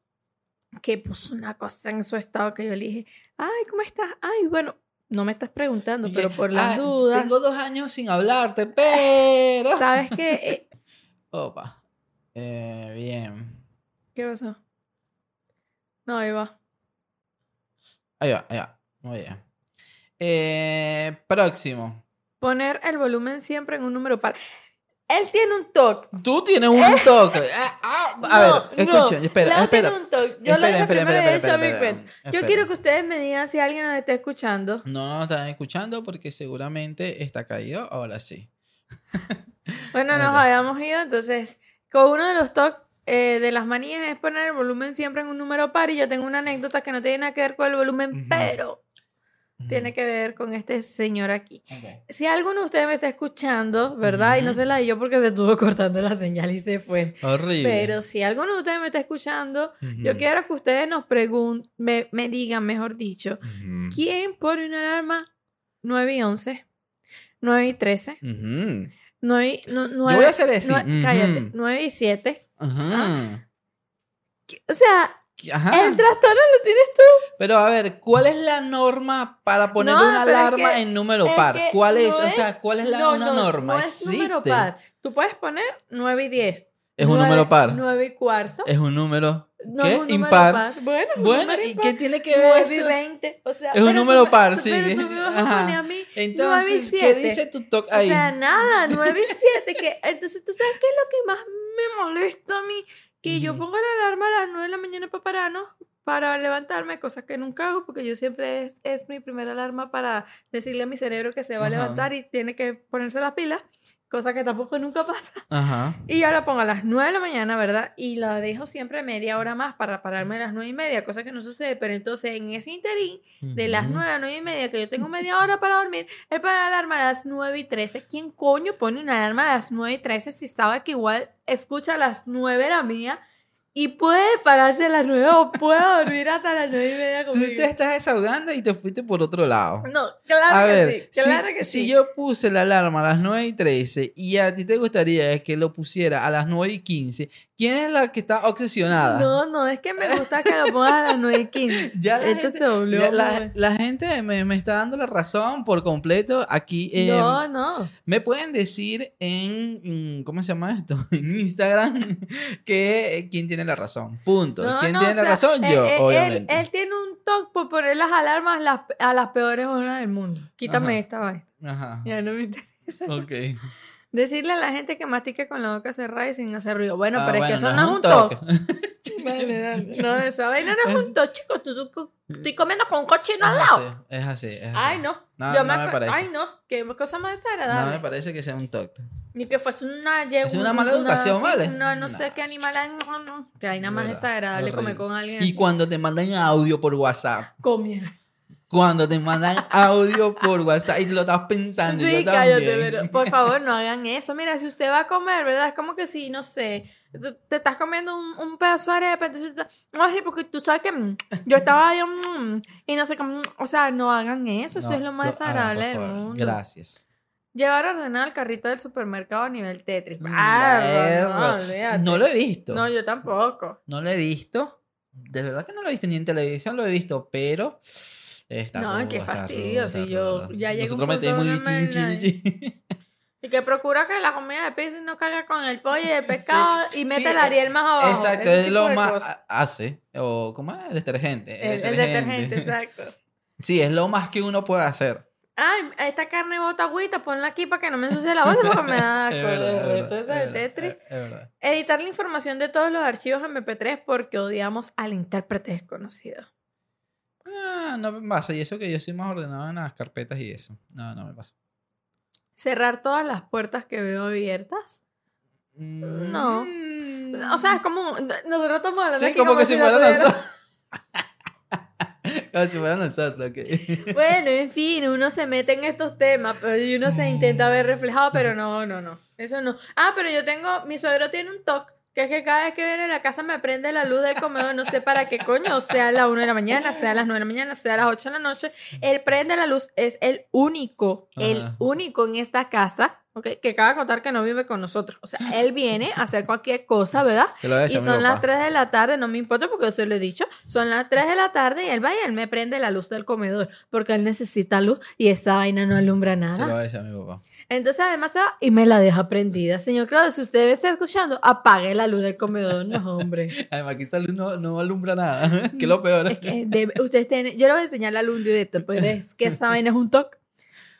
Speaker 3: que puso una cosa en su estado que yo le dije, ay, ¿cómo estás? Ay, bueno, no me estás preguntando, pero por las
Speaker 4: "Ah,
Speaker 3: dudas.
Speaker 4: Tengo dos años sin hablarte, pero.
Speaker 3: ¿Sabes qué? Eh,
Speaker 4: Opa. Eh, bien.
Speaker 3: ¿Qué pasó? No, ahí va.
Speaker 4: Ahí va, ahí va. Muy bien. Eh, próximo.
Speaker 3: Poner el volumen siempre en un número par. Él tiene un toque.
Speaker 4: Tú tienes un toque. Ah, ah, a ver, escuchen, espera,
Speaker 3: Lau
Speaker 4: espera.
Speaker 3: tiene un toque. Yo
Speaker 4: Espera,
Speaker 3: lo dije
Speaker 4: espera,
Speaker 3: primero
Speaker 4: espera.
Speaker 3: Yo quiero que ustedes me digan si alguien nos está escuchando.
Speaker 4: No nos están escuchando porque seguramente está caído. Ahora sí.
Speaker 3: Bueno, nos habíamos ido, entonces, con uno de los toques eh, de las manías es poner el volumen siempre en un número par. Y yo tengo una anécdota que no tiene nada que ver con el volumen, pero tiene que ver con este señor aquí.
Speaker 4: Ok.
Speaker 3: Si alguno de ustedes me está escuchando, ¿verdad? Y no se la dio porque se estuvo cortando la señal y se fue.
Speaker 4: Horrible.
Speaker 3: Pero si alguno de ustedes me está escuchando, yo quiero que ustedes nos pregunten, me, me digan, mejor dicho. ¿quién pone una alarma 9 y 11? 9 y 13,
Speaker 4: Ujú.
Speaker 3: 9 y, no,
Speaker 4: Yo voy a hacer
Speaker 3: nue- Cállate,
Speaker 4: Ujú.
Speaker 3: 9 y 7.
Speaker 4: Ajá.
Speaker 3: O sea,
Speaker 4: Ajá.
Speaker 3: el trastorno lo tienes tú.
Speaker 4: Pero a ver, ¿cuál es la norma para poner
Speaker 3: No,
Speaker 4: una
Speaker 3: pero es
Speaker 4: alarma
Speaker 3: que-
Speaker 4: en número
Speaker 3: es
Speaker 4: par?
Speaker 3: que
Speaker 4: ¿Cuál es?
Speaker 3: no
Speaker 4: O sea, ¿cuál es la
Speaker 3: no,
Speaker 4: una
Speaker 3: no,
Speaker 4: norma?
Speaker 3: No es número
Speaker 4: ¿Existe?
Speaker 3: par. Tú puedes poner 9 y 10.
Speaker 4: Es un número par.
Speaker 3: 9 y cuarto.
Speaker 4: Es un número.
Speaker 3: No
Speaker 4: ¿qué?
Speaker 3: es un número
Speaker 4: Impar.
Speaker 3: par. Bueno, es un
Speaker 4: Bueno,
Speaker 3: número
Speaker 4: ¿y
Speaker 3: impar.
Speaker 4: qué tiene que ver
Speaker 3: 9 y
Speaker 4: eso?
Speaker 3: 20. O sea,
Speaker 4: Es un número
Speaker 3: tú-
Speaker 4: par, sí.
Speaker 3: Pero tú me vas a poner a mí 9 y
Speaker 4: Entonces,
Speaker 3: 7.
Speaker 4: ¿qué dice tu toque
Speaker 3: O
Speaker 4: ahí?
Speaker 3: sea, nada, 9 y 7. Que, entonces, ¿tú sabes qué es lo que más me molesta a mí? Que yo pongo la alarma a las 9 de la mañana para pararnos, para levantarme, cosas que nunca hago, porque yo siempre es, es mi primera alarma para decirle a mi cerebro que se va a levantar y tiene que ponerse las pilas, cosa que tampoco nunca pasa.
Speaker 4: Ajá.
Speaker 3: Y yo la pongo a las 9 de la mañana, ¿verdad? Y la dejo siempre media hora más para pararme a las 9 y media, cosa que no sucede. Pero entonces en ese interín, de las
Speaker 4: Ujú.
Speaker 3: 9 a 9 y media, que yo tengo media hora para dormir, él pone la alarma a las 9 y 13. ¿Quién coño pone una alarma a las 9 y 13 si sabe que igual escucha a las 9 la mía y puede pararse a las 9 o puede dormir hasta las 9 y media
Speaker 4: Tú
Speaker 3: conmigo?
Speaker 4: te estás desahogando y te fuiste por otro lado.
Speaker 3: No, claro
Speaker 4: a
Speaker 3: que
Speaker 4: ver,
Speaker 3: sí, claro
Speaker 4: si,
Speaker 3: que
Speaker 4: si
Speaker 3: sí.
Speaker 4: yo puse la alarma a las 9 y 13 y a ti te gustaría que lo pusiera a las 9 y 15, ¿quién es la que está obsesionada?
Speaker 3: No, no, es que me gusta que lo pongas a las 9 y 15.
Speaker 4: Ya la
Speaker 3: Esto
Speaker 4: gente-
Speaker 3: te dolió.
Speaker 4: Ya la, la gente me, me está dando la razón por completo. Aquí eh,
Speaker 3: no, no.
Speaker 4: me pueden decir en, mm, ¿cómo se llama esto? En Instagram que eh, quién tiene la razón. Punto.
Speaker 3: No,
Speaker 4: ¿Quién
Speaker 3: no,
Speaker 4: tiene
Speaker 3: o
Speaker 4: la
Speaker 3: sea,
Speaker 4: razón?
Speaker 3: él-
Speaker 4: Yo,
Speaker 3: él, él-
Speaker 4: obviamente.
Speaker 3: Él, tiene un toque por poner las alarmas las- a las peores horas del mundo. Quítame
Speaker 4: Ajá.
Speaker 3: esta vaina.
Speaker 4: Ajá.
Speaker 3: Ya no me interesa.
Speaker 4: Ok.
Speaker 3: Decirle a la gente que mastique con la boca cerrada y sin hacer ruido. Bueno,
Speaker 4: Ah,
Speaker 3: pero
Speaker 4: bueno,
Speaker 3: es que eso no es un toque.
Speaker 4: toque.
Speaker 3: Vale, dale. No, esa vaina no es un toque, chicos. Tú, tú- tú- estoy comiendo con un cochino al lado.
Speaker 4: así, es así, es así.
Speaker 3: Ay, no.
Speaker 4: No,
Speaker 3: Yo
Speaker 4: no me
Speaker 3: acu-
Speaker 4: parece.
Speaker 3: Ay, no. Qué cosa más
Speaker 4: No
Speaker 3: desagradable.
Speaker 4: me parece que sea un toque.
Speaker 3: Ni que fuese una yegua.
Speaker 4: Es una mala educación,
Speaker 3: sí,
Speaker 4: ¿vale?
Speaker 3: No, no sé
Speaker 4: No.
Speaker 3: qué animal. ay, no, no. Que hay nada más desagradable comer con alguien
Speaker 4: Y
Speaker 3: así.
Speaker 4: cuando te mandan audio por WhatsApp.
Speaker 3: Comida.
Speaker 4: Cuando te mandan audio por WhatsApp y lo estás pensando.
Speaker 3: Sí,
Speaker 4: yo
Speaker 3: cállate,
Speaker 4: también.
Speaker 3: pero por favor no hagan eso. Mira, si usted va a comer, ¿verdad? Es como que si, no sé, te, te estás comiendo un, un pedazo de arepa, entonces, tú- ay, porque tú sabes que mm, yo estaba ahí, mm, y no sé qué, mm, o sea, no hagan eso, eso
Speaker 4: No,
Speaker 3: es lo más desagradable del mundo.
Speaker 4: Gracias.
Speaker 3: Llevar ordenado el carrito del supermercado a nivel Tetris. Ah, no.
Speaker 4: No lo he visto.
Speaker 3: No, yo tampoco.
Speaker 4: No lo he visto. De verdad que no lo he visto ni en televisión, lo he visto, pero. Está
Speaker 3: No, qué fastidio, si yo- ya llega un
Speaker 4: Nosotros metemos chin, chin, chin.
Speaker 3: Y que procura que la comida de pizza no caiga con el pollo y el pescado y mete
Speaker 4: Sí,
Speaker 3: el Ariel más abajo.
Speaker 4: Exacto, es lo más. Hace. O, ¿cómo es? Detergente.
Speaker 3: El, el detergente, exacto.
Speaker 4: Sí, es lo más que uno puede hacer.
Speaker 3: Ay, esta carne bota agüita, ponla aquí para que no me ensucie la boca porque me da asco.
Speaker 4: verdad, es
Speaker 3: de
Speaker 4: verdad,
Speaker 3: todo eso
Speaker 4: es
Speaker 3: de
Speaker 4: verdad,
Speaker 3: Tetris.
Speaker 4: es- es verdad.
Speaker 3: Editar la información de todos los archivos MP3 porque odiamos al intérprete desconocido.
Speaker 4: Ah, no me pasa. Y eso que yo soy más ordenado en las carpetas y eso. No, no me pasa.
Speaker 3: Cerrar todas las puertas que veo abiertas. No.
Speaker 4: Mm.
Speaker 3: O sea, es como. Nosotros estamos hablando
Speaker 4: Sí, como que si fuera nosotros. como si fuera nosotros, ok.
Speaker 3: Bueno, en fin, uno se mete en estos temas y uno se intenta ver reflejado, pero no, no, no. Eso no. Ah, pero yo tengo. Mi suegro tiene un toque. Que es que cada vez que viene a la casa me prende la luz del comedor, no sé para qué coño, sea a las 1 de la mañana, sea a las 9 de la mañana, sea a las 8 de la noche. Él prende la luz, es el único, el único en esta casa, ¿ok? Que cabe contar que no vive con nosotros. O sea, él viene a hacer cualquier cosa, ¿verdad? Y son las
Speaker 4: papá.
Speaker 3: 3 de la tarde, no me importa porque yo se lo he dicho. Son las 3 de la tarde y él va y él me prende la luz del comedor porque él necesita luz y esta vaina no alumbra
Speaker 4: Se lo
Speaker 3: nada.
Speaker 4: voy a decir a mi papá.
Speaker 3: Entonces además se va y me la deja prendida. Señor Claudio, si usted me está escuchando, apague la luz del comedor. No, hombre.
Speaker 4: Además, aquí salud no, no alumbra nada. que es lo peor.
Speaker 3: Es que de- ustedes tienen, yo le voy a enseñar la luz de esto, pero es que esa vaina es un toque.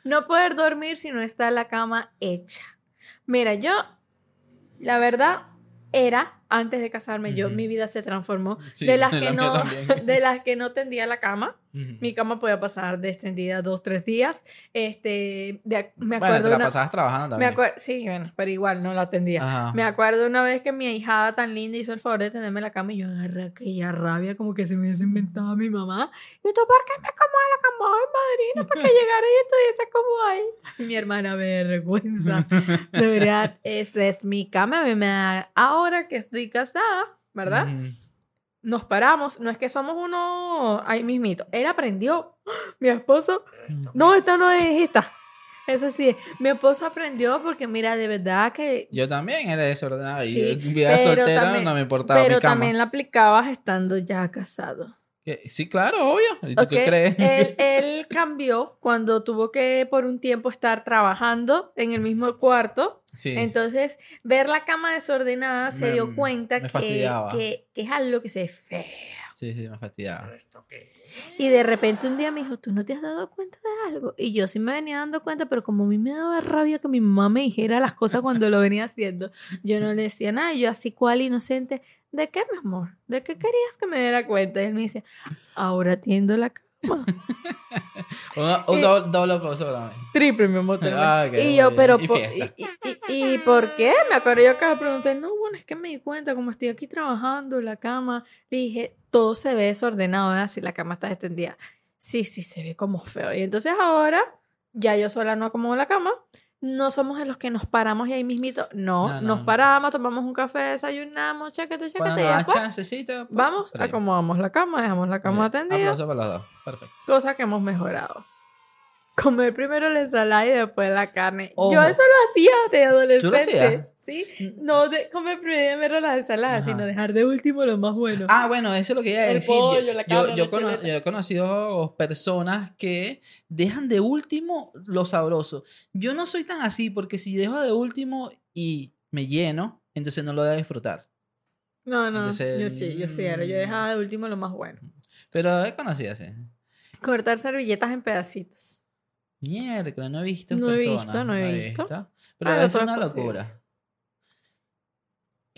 Speaker 3: No poder dormir si no está la cama hecha. Mira, yo, la verdad, era, antes de casarme, yo, mi vida se transformó.
Speaker 4: Sí,
Speaker 3: de las
Speaker 4: la
Speaker 3: que
Speaker 4: mía
Speaker 3: no, de las que no tendía la cama.
Speaker 4: Ujú.
Speaker 3: Mi cama podía pasar de extendida dos, tres días. Este, de- me
Speaker 4: Bueno,
Speaker 3: acuerdo
Speaker 4: te la
Speaker 3: una-
Speaker 4: pasabas trabajando
Speaker 3: me
Speaker 4: también.
Speaker 3: acuerdo, sí, bueno, pero igual no la atendía.
Speaker 4: Ajá.
Speaker 3: Me acuerdo una vez que mi ahijada tan linda hizo el favor de tenerme la cama y yo agarré aquella rabia como que se me hubiese inventado mi mamá. Y tú, ¿por qué me acomodas la cama? Madrina, para que llegara y estuviese como ahí. Mi hermana, vergüenza. De verdad, esta es mi cama. A mí me da, ahora que estoy casada, ¿verdad?
Speaker 4: Ujú.
Speaker 3: Nos paramos. No es que somos uno ahí mismito. Él aprendió. Mi esposo no, esta no es esta. Eso sí, mi esposo aprendió porque mira, de verdad que...
Speaker 4: Yo también era desordenado. Y
Speaker 3: Sí,
Speaker 4: yo, vida soltera
Speaker 3: también-
Speaker 4: no me importaba
Speaker 3: Pero
Speaker 4: mi cama.
Speaker 3: también la aplicabas estando ya casado.
Speaker 4: Que- Sí, claro, obvio. ¿Y tú
Speaker 3: ¿ok?
Speaker 4: qué crees?
Speaker 3: Él, él cambió cuando tuvo que por un tiempo estar trabajando en el mismo cuarto.
Speaker 4: sí.
Speaker 3: Entonces, ver la cama desordenada se
Speaker 4: Me-
Speaker 3: dio cuenta que,
Speaker 4: fastidiaba.
Speaker 3: que, que es algo que se ve feo.
Speaker 4: Sí, sí, me fastidiaba.
Speaker 3: Y de repente un día me dijo, ¿tú no te has dado cuenta de algo? Y yo sí me venía dando cuenta, pero como a mí me daba rabia que mi mamá me dijera las cosas cuando lo venía haciendo, yo no le decía nada. Y yo así cual inocente, ¿de qué, mi amor? ¿De qué querías que me diera cuenta? Y él me dice, ahora tiendo la cama.
Speaker 4: Un, un
Speaker 3: Y-
Speaker 4: doble, doble aplauso para mí.
Speaker 3: Triple, mi amor.
Speaker 4: Ah,
Speaker 3: y yo, pero,
Speaker 4: Y
Speaker 3: por- y, y- qué? Me acuerdo yo que le pregunté, no, bueno, es que me di cuenta, como estoy aquí trabajando la cama, le dije, todo se ve desordenado, ¿verdad? Si la cama está extendida. Sí, sí, se ve como feo. Y entonces ahora, ya yo sola no acomodo la cama, no somos de los que nos paramos y ahí mismito, no,
Speaker 4: No, no,
Speaker 3: nos
Speaker 4: no.
Speaker 3: paramos, tomamos un café, desayunamos, chaquete, chaquete,
Speaker 4: Cuando
Speaker 3: y
Speaker 4: nos
Speaker 3: después
Speaker 4: chancecito, pues,
Speaker 3: vamos, acomodamos la cama, dejamos la cama
Speaker 4: Bien.
Speaker 3: atendida
Speaker 4: Aplauso para los dos. Perfecto.
Speaker 3: cosa que hemos mejorado. Comer primero la ensalada y después la carne. Yo eso lo hacía de adolescente.
Speaker 4: hacías?
Speaker 3: Sí, no de comer primero las ensaladas,
Speaker 4: Ajá.
Speaker 3: sino dejar de último lo más bueno.
Speaker 4: Ah, bueno, eso es lo que iba a decir.
Speaker 3: pollo,
Speaker 4: yo,
Speaker 3: la
Speaker 4: yo-
Speaker 3: carne,
Speaker 4: yo
Speaker 3: la
Speaker 4: cono-
Speaker 3: chuleta.
Speaker 4: yo he conocido personas que dejan de último lo sabroso. Yo no soy tan así porque si dejo de último y me lleno, entonces no lo voy a disfrutar.
Speaker 3: no, no,
Speaker 4: entonces,
Speaker 3: yo sí, yo sí, era. Yo
Speaker 4: mm.
Speaker 3: dejaba de último lo más bueno.
Speaker 4: Pero he conocido así.
Speaker 3: Cortar servilletas en pedacitos.
Speaker 4: Mierda, no he visto
Speaker 3: No he visto, no he visto.
Speaker 4: Pero
Speaker 3: Ah,
Speaker 4: es
Speaker 3: todo es
Speaker 4: una
Speaker 3: posible.
Speaker 4: locura.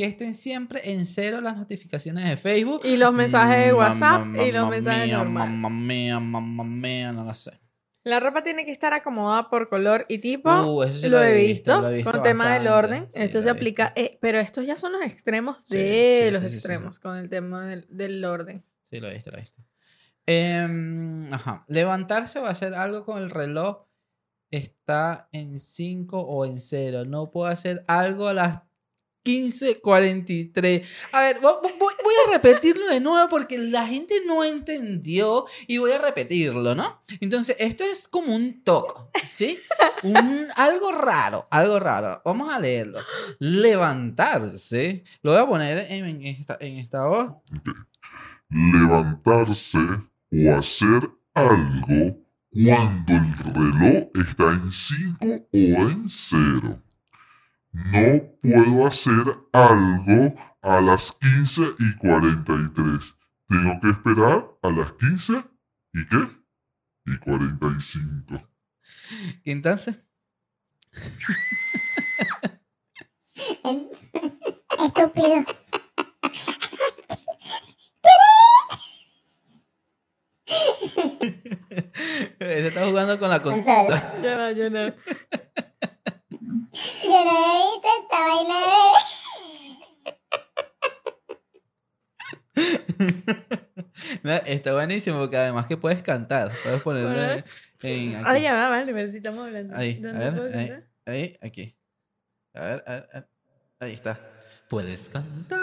Speaker 4: Que estén siempre en cero las notificaciones de Facebook.
Speaker 3: Y los mensajes de
Speaker 4: Mm,
Speaker 3: WhatsApp y los mensajes
Speaker 4: mía,
Speaker 3: normales.
Speaker 4: Mamá mía, mamá mía, no lo sé.
Speaker 3: La ropa tiene que estar acomodada por color y tipo.
Speaker 4: Uh, eso sí
Speaker 3: lo, he visto,
Speaker 4: lo he visto
Speaker 3: con tema del orden.
Speaker 4: Sí,
Speaker 3: esto
Speaker 4: lo
Speaker 3: se aplica,
Speaker 4: visto.
Speaker 3: eh, pero estos ya son los extremos de
Speaker 4: sí,
Speaker 3: los extremos con el tema del, del orden.
Speaker 4: Sí, lo he visto, lo he visto. Em, ajá. Levantarse o hacer algo con el reloj está en 5 o en 0. No puedo hacer algo a las 15.43. A ver, vo- vo- voy, a repetirlo de nuevo porque la gente no entendió y voy a repetirlo, ¿no? Entonces, esto es como un toco, ¿sí? Un, algo raro, algo raro. Vamos a leerlo. Levantarse. Lo voy a poner en, en esta, en esta voz.
Speaker 5: levantarse o hacer algo cuando el reloj está en 5 o en 0. No puedo hacer algo a las 15 y 43. Tengo que esperar a las 15 y qué? Y 45.
Speaker 4: Y entonces,
Speaker 6: Estúpido.
Speaker 4: se está jugando con la consola.
Speaker 3: Yo no, yo no.
Speaker 6: Yo no he visto esta vaina de...
Speaker 4: Está buenísimo porque además que puedes cantar. Puedes ponerlo en, en aquí.
Speaker 3: Ay, ya va, vale, pero si estamos hablando.
Speaker 4: Ahí, a
Speaker 3: ¿Dónde
Speaker 4: ver,
Speaker 3: puedo
Speaker 4: ahí,
Speaker 3: cantar?
Speaker 4: ahí, aquí. A ver, a ver, a ver. Ahí está. Puedes cantar.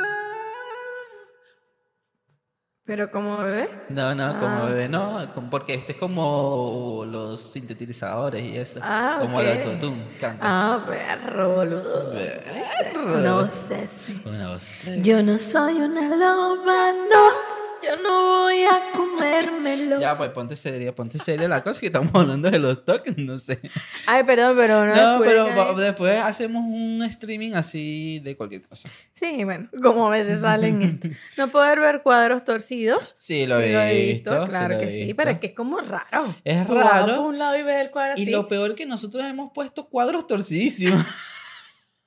Speaker 3: Pero como bebé.
Speaker 4: No, no, como
Speaker 3: Ah.
Speaker 4: bebé, no, porque este es como los sintetizadores y eso.
Speaker 3: Ah,
Speaker 4: como
Speaker 3: ok.
Speaker 4: el autotune, canta.
Speaker 3: Ah, perro, boludo.
Speaker 4: Perro.
Speaker 3: No sé si.
Speaker 4: Una voz-
Speaker 3: Yo no soy una loba, no. Yo no voy comérmelo.
Speaker 4: Ya, pues ponte seria, ponte seria la cosa que estamos hablando de los toques, no sé.
Speaker 3: Ay, perdón, pero no.
Speaker 4: No, pero después hacemos un streaming así de cualquier cosa.
Speaker 3: Sí, bueno, como a veces salen esto. No poder ver cuadros torcidos.
Speaker 4: Sí, lo,
Speaker 3: Sí,
Speaker 4: he, visto,
Speaker 3: claro
Speaker 4: lo he
Speaker 3: que sí, pero es que es como raro.
Speaker 4: Es
Speaker 3: Tú
Speaker 4: raro.
Speaker 3: por un lado y ves el cuadro
Speaker 4: Y lo peor que nosotros hemos puesto cuadros torcidísimos.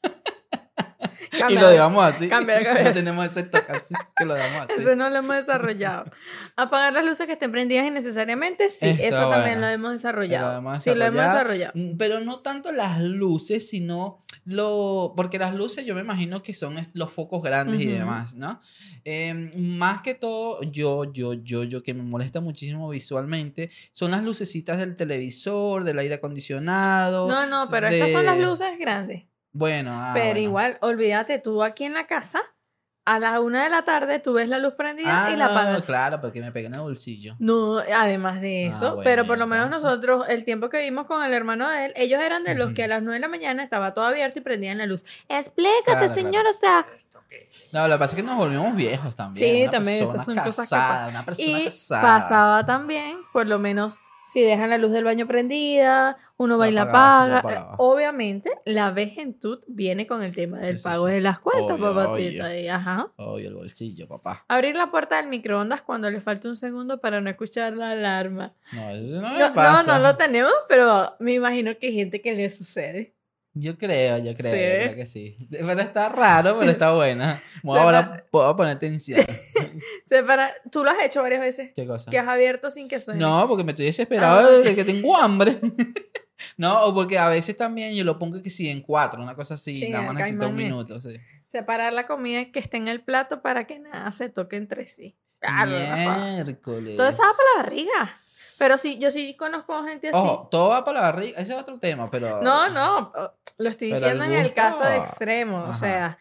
Speaker 4: y lo dejamos así.
Speaker 3: Cambia, cambia.
Speaker 4: No tenemos ese toque así, que lo dejamos así.
Speaker 3: Eso no lo hemos desarrollado. Apagar las luces que estén prendidas innecesariamente, sí, eso también lo hemos desarrollado.
Speaker 4: Lo hemos
Speaker 3: Sí, lo hemos
Speaker 4: desarrollado. Mm, Pero no tanto las luces, sino lo. Porque las luces yo me imagino que son los focos grandes y demás, ¿no? Eh, más que todo, yo, yo, yo, yo, que me molesta muchísimo visualmente, son las lucecitas del televisor, del aire acondicionado.
Speaker 3: No, no, pero estas son las
Speaker 4: de-
Speaker 3: luces grandes.
Speaker 4: Bueno, ah,
Speaker 3: pero
Speaker 4: bueno.
Speaker 3: igual, olvídate, tú aquí en la casa, a las una de la tarde tú ves la luz prendida
Speaker 4: Ah,
Speaker 3: y la
Speaker 4: no,
Speaker 3: apagas.
Speaker 4: claro, porque me pegué en el bolsillo.
Speaker 3: No, además de
Speaker 4: Ah,
Speaker 3: eso,
Speaker 4: bueno,
Speaker 3: pero por lo menos nosotros, el tiempo que vimos con el hermano de él, ellos eran de los que a las 9 de la mañana estaba todo abierto y prendían la luz. Explícate,
Speaker 4: Claro, claro.
Speaker 3: señor, o sea.
Speaker 4: No, lo que pasa es que nos volvimos viejos también.
Speaker 3: Sí,
Speaker 4: una
Speaker 3: también, esas son cosas que
Speaker 4: casada,
Speaker 3: pasan.
Speaker 4: Una persona
Speaker 3: Y
Speaker 4: casada.
Speaker 3: pasaba también, por lo menos, si dejan la luz del baño prendida, uno va y la paga. Obviamente, la vejentud viene con el tema del
Speaker 4: sí,
Speaker 3: pago
Speaker 4: sí.
Speaker 3: de las cuentas,
Speaker 4: Obvio,
Speaker 3: papacita.
Speaker 4: obvio.
Speaker 3: y ajá.
Speaker 4: Oye, el bolsillo, papá.
Speaker 3: Abrir la puerta del microondas cuando le falta un segundo para no escuchar la alarma.
Speaker 4: No, eso no me
Speaker 3: No, no,
Speaker 4: pasa.
Speaker 3: no lo tenemos, pero me imagino que hay gente que le sucede.
Speaker 4: Yo creo, yo creo,
Speaker 3: Sí.
Speaker 4: yo creo que sí. Pero está raro, pero está buena.
Speaker 3: Se
Speaker 4: ahora puedo poner atención.
Speaker 3: Separa- Tú lo has hecho varias veces.
Speaker 4: ¿Qué cosa?
Speaker 3: Que has abierto sin que suene.
Speaker 4: No, porque me estoy desesperado
Speaker 3: Ah.
Speaker 4: desde que tengo hambre. no, o porque a veces también yo lo pongo que sí en cuatro, una cosa así,
Speaker 3: Sí,
Speaker 4: nada más necesito un minuto, sí.
Speaker 3: Separar la comida que esté en el plato para que nada se toque entre sí. Claro, Rafa.
Speaker 4: Miércoles.
Speaker 3: Todo eso va para la barriga. Pero sí, yo sí conozco gente así.
Speaker 4: Ojo, todo va para la barriga, ese es otro tema, pero...
Speaker 3: No, no, lo estoy diciendo en el caso de extremo. O sea,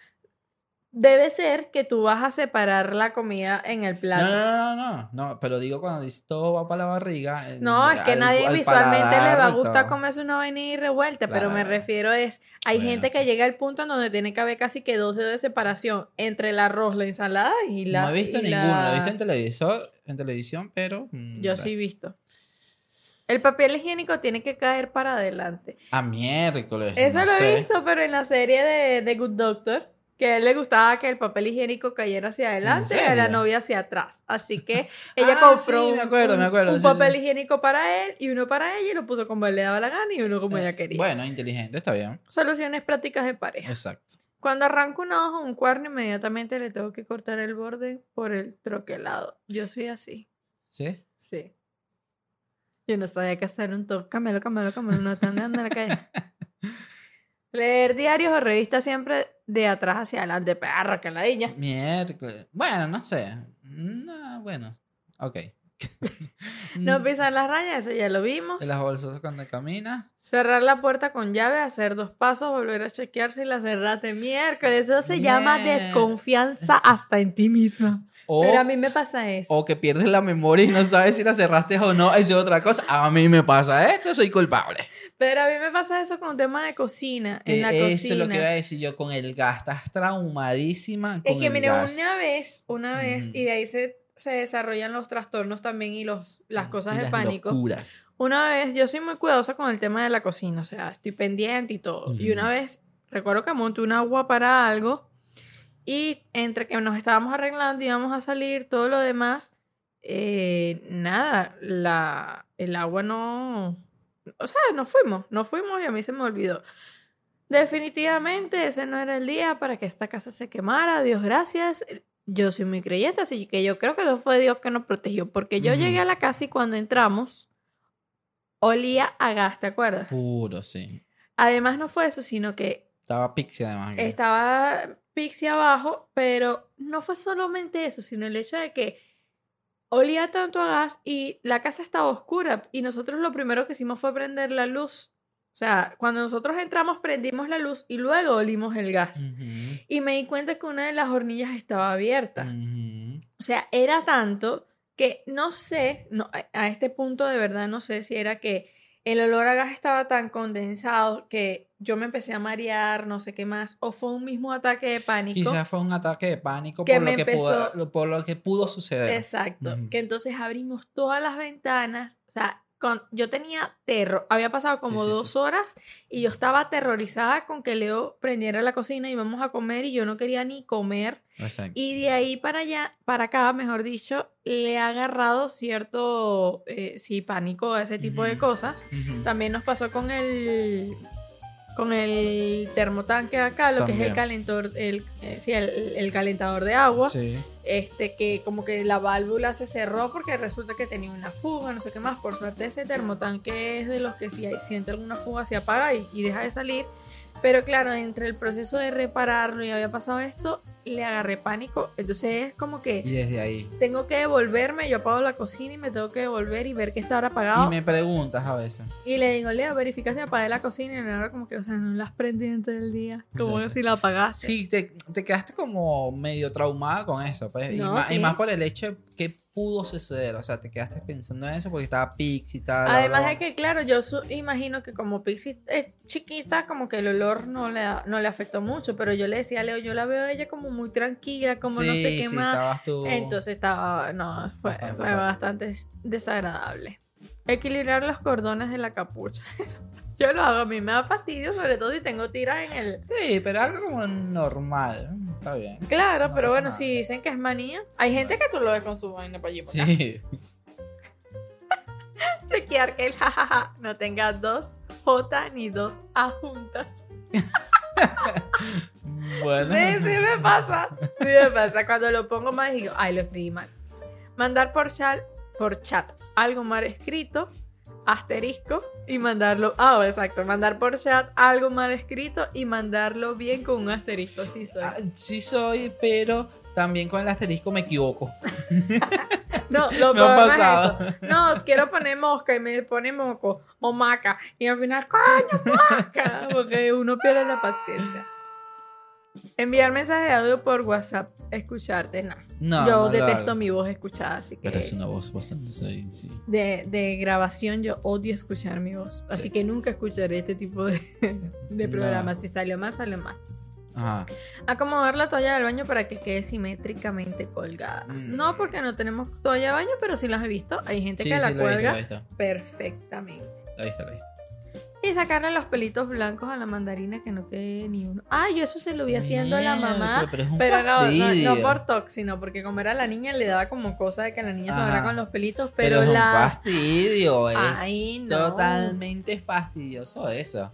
Speaker 3: debe ser que tú vas a separar la comida en el plato.
Speaker 4: no, no, no, no, no, pero digo cuando dices todo va para la barriga.
Speaker 3: No, es que
Speaker 4: al-
Speaker 3: nadie
Speaker 4: al
Speaker 3: visualmente le va a gustar comerse una vaina y revuelta, pero me refiero es, hay
Speaker 4: Bueno,
Speaker 3: gente que
Speaker 4: sí.
Speaker 3: llega al punto en donde tiene que haber casi que dos dedos de separación entre el arroz, la ensalada y la...
Speaker 4: no he visto ninguno,
Speaker 3: la-
Speaker 4: lo he visto en televisor, en televisión, pero... mm,
Speaker 3: Yo sí he visto. El papel higiénico tiene que caer para adelante.
Speaker 4: A miércoles.
Speaker 3: Eso
Speaker 4: no
Speaker 3: lo he visto, pero en la serie de, de Good Doctor, que a él le gustaba que el papel higiénico cayera hacia adelante y a la novia hacia atrás. Así que ella
Speaker 4: Ah,
Speaker 3: compró
Speaker 4: sí, me acuerdo,
Speaker 3: un,
Speaker 4: me acuerdo,
Speaker 3: un
Speaker 4: sí,
Speaker 3: papel
Speaker 4: sí.
Speaker 3: higiénico para él y uno para ella y lo puso como él le daba la gana y uno como ella quería.
Speaker 4: Eh, Bueno, inteligente, está bien.
Speaker 3: Soluciones prácticas de pareja.
Speaker 4: Exacto.
Speaker 3: Cuando arranco una hoja o un cuerno, inmediatamente le tengo que cortar el borde por el troquelado. Yo soy así.
Speaker 4: ¿Sí?
Speaker 3: Sí. Yo no sabía que hacer un toque. Camelo, camelo, camelo. No están dando en la calle. Leer diarios o revistas siempre de atrás hacia adelante. Perra, que ladilla.
Speaker 4: Miércoles. Bueno, no sé. No, bueno. Ok.
Speaker 3: No pisar las rayas, eso ya lo vimos.
Speaker 4: Las bolsas cuando caminas.
Speaker 3: Cerrar la puerta con llave, hacer dos pasos, volver a chequear si la cerraste miércoles. Eso se llama desconfianza hasta en ti misma.
Speaker 4: O,
Speaker 3: Pero a mí me pasa eso.
Speaker 4: o que pierdes la memoria y no sabes si la cerraste o no. Eso es otra cosa. A mí me pasa esto, soy culpable.
Speaker 3: Pero a mí me pasa eso con tema de cocina.
Speaker 4: Que
Speaker 3: en la
Speaker 4: eso
Speaker 3: cocina.
Speaker 4: es lo que iba a decir yo con el gas. Estás traumadísima con
Speaker 3: Es que
Speaker 4: gas.
Speaker 3: una vez, una vez, y de ahí se, se desarrollan los trastornos también y los, las cosas
Speaker 4: Y
Speaker 3: de
Speaker 4: las
Speaker 3: pánico.
Speaker 4: locuras.
Speaker 3: Una vez, yo soy muy cuidadosa con el tema de la cocina, o sea, estoy pendiente y todo. Y una vez, recuerdo que monté un agua para algo y entre que nos estábamos arreglando, íbamos a salir, todo lo demás, eh, nada, la, el agua no... O sea, nos fuimos, nos fuimos y a mí se me olvidó. Definitivamente ese no era el día para que esta casa se quemara, Dios gracias. Yo soy muy creyente, así que yo creo que no fue Dios que nos protegió, porque yo llegué a la casa y cuando entramos olía a gas, ¿te acuerdas?
Speaker 4: Puro, sí.
Speaker 3: Además no fue eso, sino que
Speaker 4: Estaba pixie además.
Speaker 3: estaba Pixie abajo, pero no fue solamente eso, sino el hecho de que olía tanto a gas y la casa estaba oscura y nosotros lo primero que hicimos fue prender la luz. O sea, cuando nosotros entramos prendimos la luz y luego olimos el gas.
Speaker 4: Ujú,
Speaker 3: Y me di cuenta que una de las hornillas estaba abierta. O sea, era tanto que no sé, no, a- este punto de verdad no sé si era que el olor a gas estaba tan condensado que yo me empecé a marear, no sé qué más, o fue un mismo ataque de pánico.
Speaker 4: Quizás fue un ataque de pánico
Speaker 3: Que
Speaker 4: por, lo que pudo,
Speaker 3: empezó-
Speaker 4: lo- por lo que pudo suceder.
Speaker 3: Exacto. Que entonces abrimos todas las ventanas. O sea, con, yo tenía terror. Había pasado como
Speaker 4: sí,
Speaker 3: dos
Speaker 4: sí.
Speaker 3: horas y yo estaba aterrorizada con que Leo prendiera la cocina y íbamos a comer y yo no quería ni comer.
Speaker 4: Exacto.
Speaker 3: Y de ahí para allá, para acá, mejor dicho, le ha agarrado cierto, eh, sí, pánico a ese tipo de cosas. También nos pasó con el con el termotanque acá, lo que es el calentor, el, eh, sí, el, el calentador de agua
Speaker 4: Sí.
Speaker 3: este que como que la válvula se cerró porque resulta que tenía una fuga, no sé qué más. Por suerte ese termotanque es de los que si hay, siente alguna fuga se apaga y, y deja de salir. Pero claro, entre el proceso de repararlo y había pasado esto, le agarré pánico. Entonces es como
Speaker 4: Y
Speaker 3: que
Speaker 4: desde ahí.
Speaker 3: tengo que devolverme, yo apago la cocina y me tengo que devolver y ver que está ahora
Speaker 4: Y
Speaker 3: apagado.
Speaker 4: me preguntas a veces.
Speaker 3: Y le digo, Leo, verifica si apagué la cocina y ahora como que, o sea, no la has prendido antes del día. Como
Speaker 4: Exacto.
Speaker 3: si la apagaste.
Speaker 4: Sí, te, te quedaste como medio traumada con eso. Pues, y,
Speaker 3: No,
Speaker 4: más, y más por el hecho que pudo suceder. O sea, te quedaste pensando en eso porque estaba Pix y tal.
Speaker 3: Además de que, claro, yo su- imagino que como Pixie es chiquita, como que el olor no le, no le afectó mucho, pero yo le decía a Leo, yo la veo a ella como muy tranquila, como no sé qué
Speaker 4: sí,
Speaker 3: más.
Speaker 4: estabas tú.
Speaker 3: Entonces estaba, no, fue,
Speaker 4: Bastante
Speaker 3: fue bastante desagradable. Equilibrar los cordones de la capucha. Eso, yo lo hago, a mí me da fastidio, sobre todo si tengo tiras en el...
Speaker 4: Sí, pero algo como normal. Está bien.
Speaker 3: Claro,
Speaker 4: No
Speaker 3: pero bueno,
Speaker 4: nada.
Speaker 3: si dicen que es manía, hay gente que tú lo ves con su vaina para allí. para.
Speaker 4: Sí.
Speaker 3: Chequear que el jajaja no tenga dos J ni dos A juntas.
Speaker 4: Bueno.
Speaker 3: Sí, sí me pasa. Sí me pasa. Cuando lo pongo mal digo, ay, lo escribí mal. Mandar por chat, por chat algo mal escrito, asterisco, y mandarlo. Ah, exacto. Mandar por chat algo mal escrito y mandarlo bien con un asterisco. Sí, soy.
Speaker 4: Ah, Sí soy, pero también con el asterisco me equivoco.
Speaker 3: No, lo
Speaker 4: Me
Speaker 3: es
Speaker 4: pasado.
Speaker 3: eso. No, quiero poner mosca y me pone moco o maca. Y al final, coño, maca. Porque uno pierde la paciencia. Enviar mensaje de audio por WhatsApp, escucharte, no.
Speaker 4: No,
Speaker 3: yo
Speaker 4: no
Speaker 3: detesto mi voz escuchada, así que
Speaker 4: Pero es una voz bastante sexy.
Speaker 3: de, de grabación yo odio escuchar mi voz. Así
Speaker 4: Sí.
Speaker 3: que nunca escucharé este tipo de, de
Speaker 4: No.
Speaker 3: programas. Si salió mal, salió mal.
Speaker 4: Ajá.
Speaker 3: Acomodar la toalla del baño para que quede simétricamente colgada.
Speaker 4: Mm.
Speaker 3: No porque no tenemos toalla de baño, pero sí las he visto. Hay gente
Speaker 4: Sí,
Speaker 3: que
Speaker 4: sí,
Speaker 3: la
Speaker 4: visto,
Speaker 3: cuelga
Speaker 4: he visto.
Speaker 3: perfectamente.
Speaker 4: Lo he visto, lo he visto.
Speaker 3: Y sacarle los pelitos blancos a la mandarina que no quede ni uno. Ah, yo eso se lo vi haciendo a la mamá.
Speaker 4: Pero un
Speaker 3: no, no,
Speaker 4: fastidio.
Speaker 3: no por tox, sino porque como era la niña le daba como cosa de que la niña agarra con los pelitos,
Speaker 4: Pero,
Speaker 3: pero,
Speaker 4: es un
Speaker 3: la...
Speaker 4: fastidio.
Speaker 3: Ay,
Speaker 4: es
Speaker 3: no.
Speaker 4: totalmente fastidioso eso.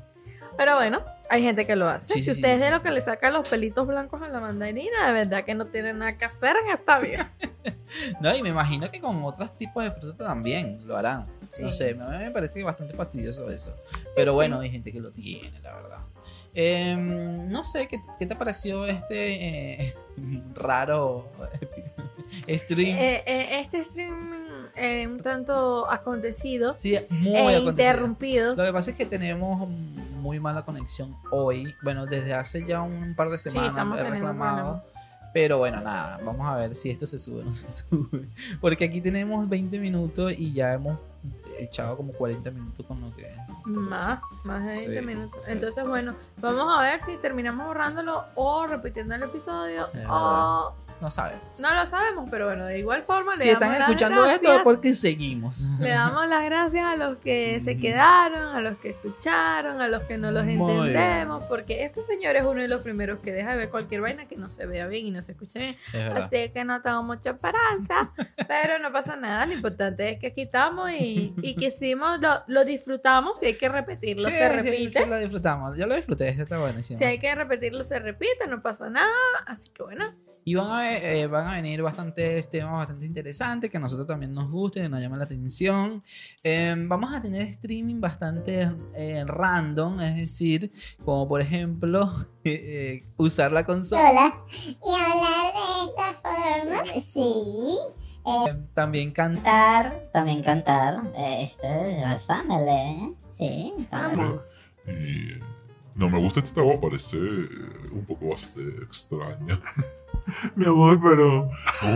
Speaker 3: Pero bueno, hay gente que lo hace.
Speaker 4: Sí,
Speaker 3: si
Speaker 4: sí,
Speaker 3: usted es
Speaker 4: sí.
Speaker 3: de los que le saca los pelitos blancos a la mandarina, de verdad que no tiene nada que hacer en esta vida.
Speaker 4: No, y me imagino que con otros tipos de fruta también lo harán. No sé, a mí me parece bastante fastidioso eso. Pero bueno, hay gente que lo tiene, la verdad. Em, no sé, ¿qué, qué te pareció este eh, raro stream?
Speaker 3: Eh, eh, este stream eh, un tanto acontecido
Speaker 4: sí, muy
Speaker 3: e
Speaker 4: acontecido.
Speaker 3: interrumpido.
Speaker 4: Lo que pasa es que tenemos muy mala conexión hoy. Bueno, desde hace ya un par de
Speaker 3: Sí,
Speaker 4: semanas
Speaker 3: estamos
Speaker 4: he reclamado. Pero bueno, nada, vamos a ver si esto se sube o no se sube. Porque aquí tenemos 20 minutos y ya hemos echado como 40 minutos con lo que...
Speaker 3: Más, más de 20
Speaker 4: Sí,
Speaker 3: minutos.
Speaker 4: sí.
Speaker 3: Entonces, bueno, vamos a ver si terminamos borrándolo o repitiendo el episodio
Speaker 4: Es
Speaker 3: o
Speaker 4: No sabemos.
Speaker 3: no lo sabemos, pero bueno, de igual forma le
Speaker 4: si están
Speaker 3: damos las
Speaker 4: escuchando esto es
Speaker 3: gracias.
Speaker 4: porque seguimos.
Speaker 3: Le damos las gracias a los que se quedaron, a los que escucharon, a los que no los
Speaker 4: Muy bien.
Speaker 3: entendemos, porque este señor es uno de los primeros que deja de ver cualquier vaina que no se vea bien y no se escuche bien.
Speaker 4: Es.
Speaker 3: Así que no tengo mucha esperanza, pero no pasa nada. Lo importante es que aquí estamos y, y que hicimos, lo, lo disfrutamos. Si hay que repetirlo,
Speaker 4: Sí,
Speaker 3: se
Speaker 4: sí,
Speaker 3: repite.
Speaker 4: sí, lo disfrutamos. Yo lo disfruté, este está buenísimo.
Speaker 3: Si hay que repetirlo, se repite, no pasa nada. Así que bueno,
Speaker 4: Y van a, ve- eh, van a venir bastantes temas bastante interesantes que a nosotros también nos gusten, que nos llaman la atención. Eh, vamos a tener streaming bastante eh, random, es decir, como por ejemplo eh, usar la consola.
Speaker 6: Hola. Y hablar de esta forma. Sí.
Speaker 4: También cantar.
Speaker 7: También cantar. Eh, Esto es la family, ¿eh? Sí, family.
Speaker 5: No me gusta esta voz, parece un poco bastante extraña. Mi amor, pero.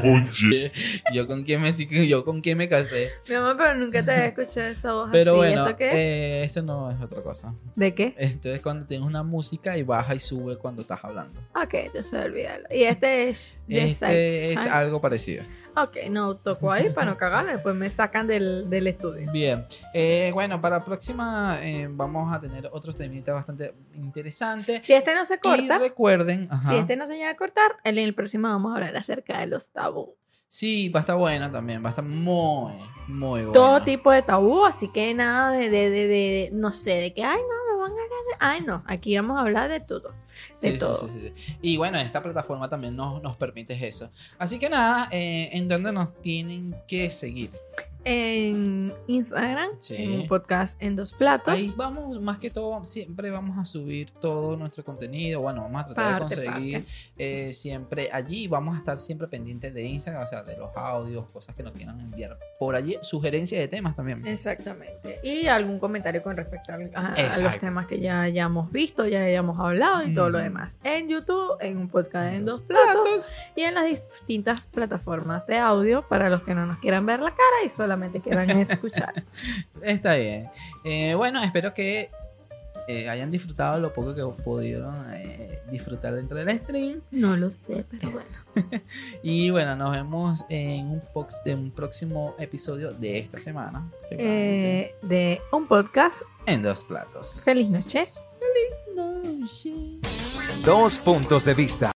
Speaker 5: Oye.
Speaker 4: Yo con quién me, estoy- yo con quién me casé.
Speaker 3: Mi amor, pero nunca te había escuchado esa voz
Speaker 4: Pero
Speaker 3: así.
Speaker 4: bueno,
Speaker 3: ¿Esto qué es?
Speaker 4: eh, eso no es otra cosa.
Speaker 3: ¿De qué?
Speaker 4: Esto es cuando tienes una música y baja y sube cuando estás hablando.
Speaker 3: Ok, entonces olvídalo. Y este es
Speaker 4: Este es algo parecido.
Speaker 3: Ok, no tocó ahí para no cagarle, después me sacan del, del estudio.
Speaker 4: Bien, Eh, bueno, para la próxima eh, vamos a tener otros temitas bastante interesantes.
Speaker 3: Si este no se
Speaker 4: Y
Speaker 3: corta,
Speaker 4: recuerden, ajá,
Speaker 3: si este no se llega a cortar, en el próximo vamos a hablar acerca de los tabú.
Speaker 4: sí, va a estar bueno también, va a estar muy, muy bueno.
Speaker 3: Todo tipo de tabú, así que nada de, de, de, de- no sé, de que, ay, no, me van a hablar de... Ay, no, aquí vamos a hablar de todo. De
Speaker 4: Sí, sí,
Speaker 3: todo.
Speaker 4: sí, sí, sí. Y bueno, esta plataforma también nos, nos permite eso. Así que nada, eh, ¿en dónde nos tienen que seguir?
Speaker 3: En Instagram,
Speaker 4: Sí.
Speaker 3: en un podcast en dos platos.
Speaker 4: Ahí vamos, más que todo, siempre vamos a subir todo nuestro contenido. Bueno, vamos a tratar
Speaker 3: Parte,
Speaker 4: de conseguir eh, siempre allí. Vamos a estar siempre pendientes de Instagram, o sea, de los audios, cosas que nos quieran enviar por allí. Sugerencias de temas también.
Speaker 3: Exactamente. Y algún comentario con respecto a, a- los temas que ya hayamos visto, ya hayamos hablado y todo lo demás. En YouTube, en un podcast en dos platos,
Speaker 4: Platos.
Speaker 3: y en las distintas plataformas de audio para los que no nos quieran ver la cara y solamente quieran escuchar.
Speaker 4: Está bien. Eh, bueno, espero que eh, hayan disfrutado lo poco que pudieron eh, disfrutar dentro del stream.
Speaker 3: No lo sé, pero bueno.
Speaker 4: Y bueno, nos vemos en un, en un próximo episodio de esta semana.
Speaker 3: Eh, de un podcast.
Speaker 4: en dos platos.
Speaker 3: Feliz noche.
Speaker 4: Feliz noche.
Speaker 1: Dos puntos de vista.